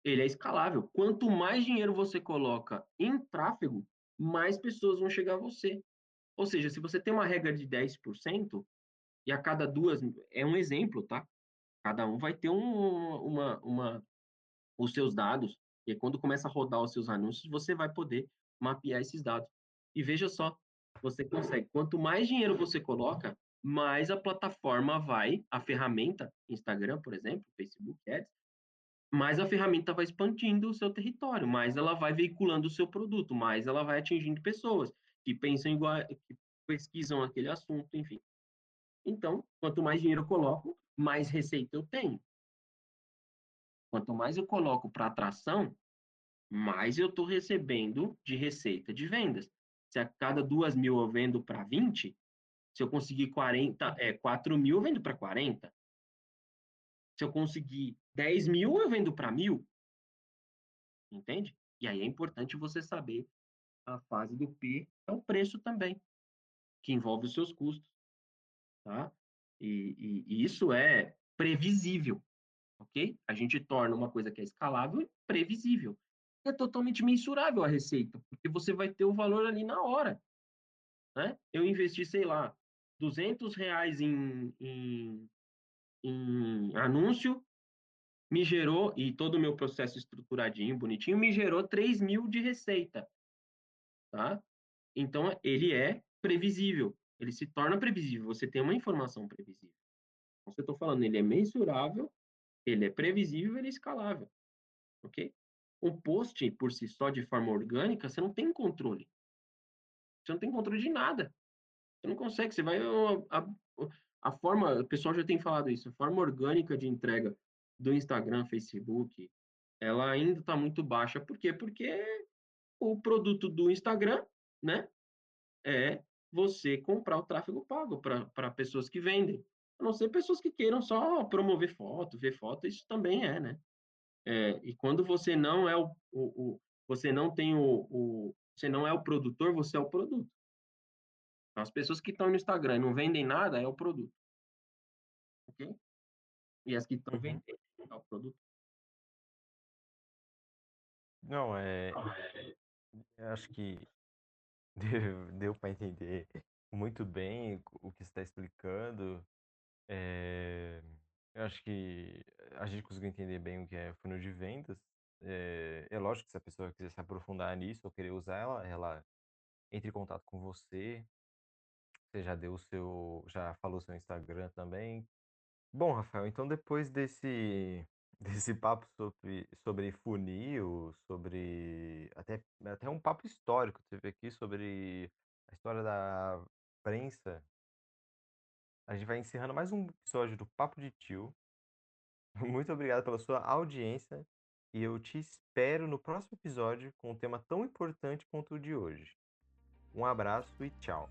Ele é escalável. Quanto mais dinheiro você coloca em tráfego, mais pessoas vão chegar a você. Ou seja, se você tem uma regra de 10%, e a cada duas, é um exemplo, tá? Cada um vai ter um, uma, uma, os seus dados, e quando começa a rodar os seus anúncios, você vai poder mapear esses dados. E veja só, você consegue. Quanto mais dinheiro você coloca, mais a plataforma vai, a ferramenta, Instagram, por exemplo, Facebook Ads, mais a ferramenta vai expandindo o seu território, mais ela vai veiculando o seu produto, mais ela vai atingindo pessoas que pensam igual, que pesquisam aquele assunto, enfim. Então, quanto mais dinheiro eu coloco, mais receita eu tenho. Quanto mais eu coloco para atração, mais eu estou recebendo de receita de vendas. Se a cada duas mil eu vendo para 20, se eu conseguir 40, é, 4 mil, eu vendo para 40. Se eu conseguir 10 mil, eu vendo para mil. Entende? E aí é importante você saber a fase do P, é o preço também, que envolve os seus custos. Tá? E, e, e isso é previsível, ok? A gente torna uma coisa que é escalável previsível. É totalmente mensurável a receita, porque você vai ter o valor ali na hora. Né? Eu investi, sei lá, 200 reais em, em, em anúncio, me gerou, e todo o meu processo estruturadinho, bonitinho, me gerou 3 mil de receita. Tá? Então, ele é previsível ele se torna previsível. Você tem uma informação previsível. Então, se eu estou falando, ele é mensurável, ele é previsível, ele é escalável. Ok? O post, por si só, de forma orgânica, você não tem controle. Você não tem controle de nada. Você não consegue. Você vai. A, a, a forma. O pessoal já tem falado isso. A forma orgânica de entrega do Instagram, Facebook, ela ainda está muito baixa. Por quê? Porque o produto do Instagram, né, é você comprar o tráfego pago para pessoas que vendem. A não ser pessoas que queiram só promover foto, ver foto, isso também é, né? É, e quando você não é o, o, o você não tem o, o, você não é o produtor, você é o produto. Então, as pessoas que estão no Instagram e não vendem nada é o produto. Ok? E as que estão uhum. vendendo é o produto. Não, é. Acho que Deu, deu para entender muito bem o que você está explicando. É, eu acho que a gente conseguiu entender bem o que é funil de vendas. É, é lógico que se a pessoa quiser se aprofundar nisso ou querer usar ela, ela entre em contato com você. Você já deu o seu, já falou seu Instagram também. Bom, Rafael, então depois desse desse papo sobre, sobre funil, sobre até, até um papo histórico teve aqui sobre a história da prensa. A gente vai encerrando mais um episódio do Papo de Tio. Muito obrigado pela sua audiência e eu te espero no próximo episódio com um tema tão importante quanto o de hoje. Um abraço e tchau.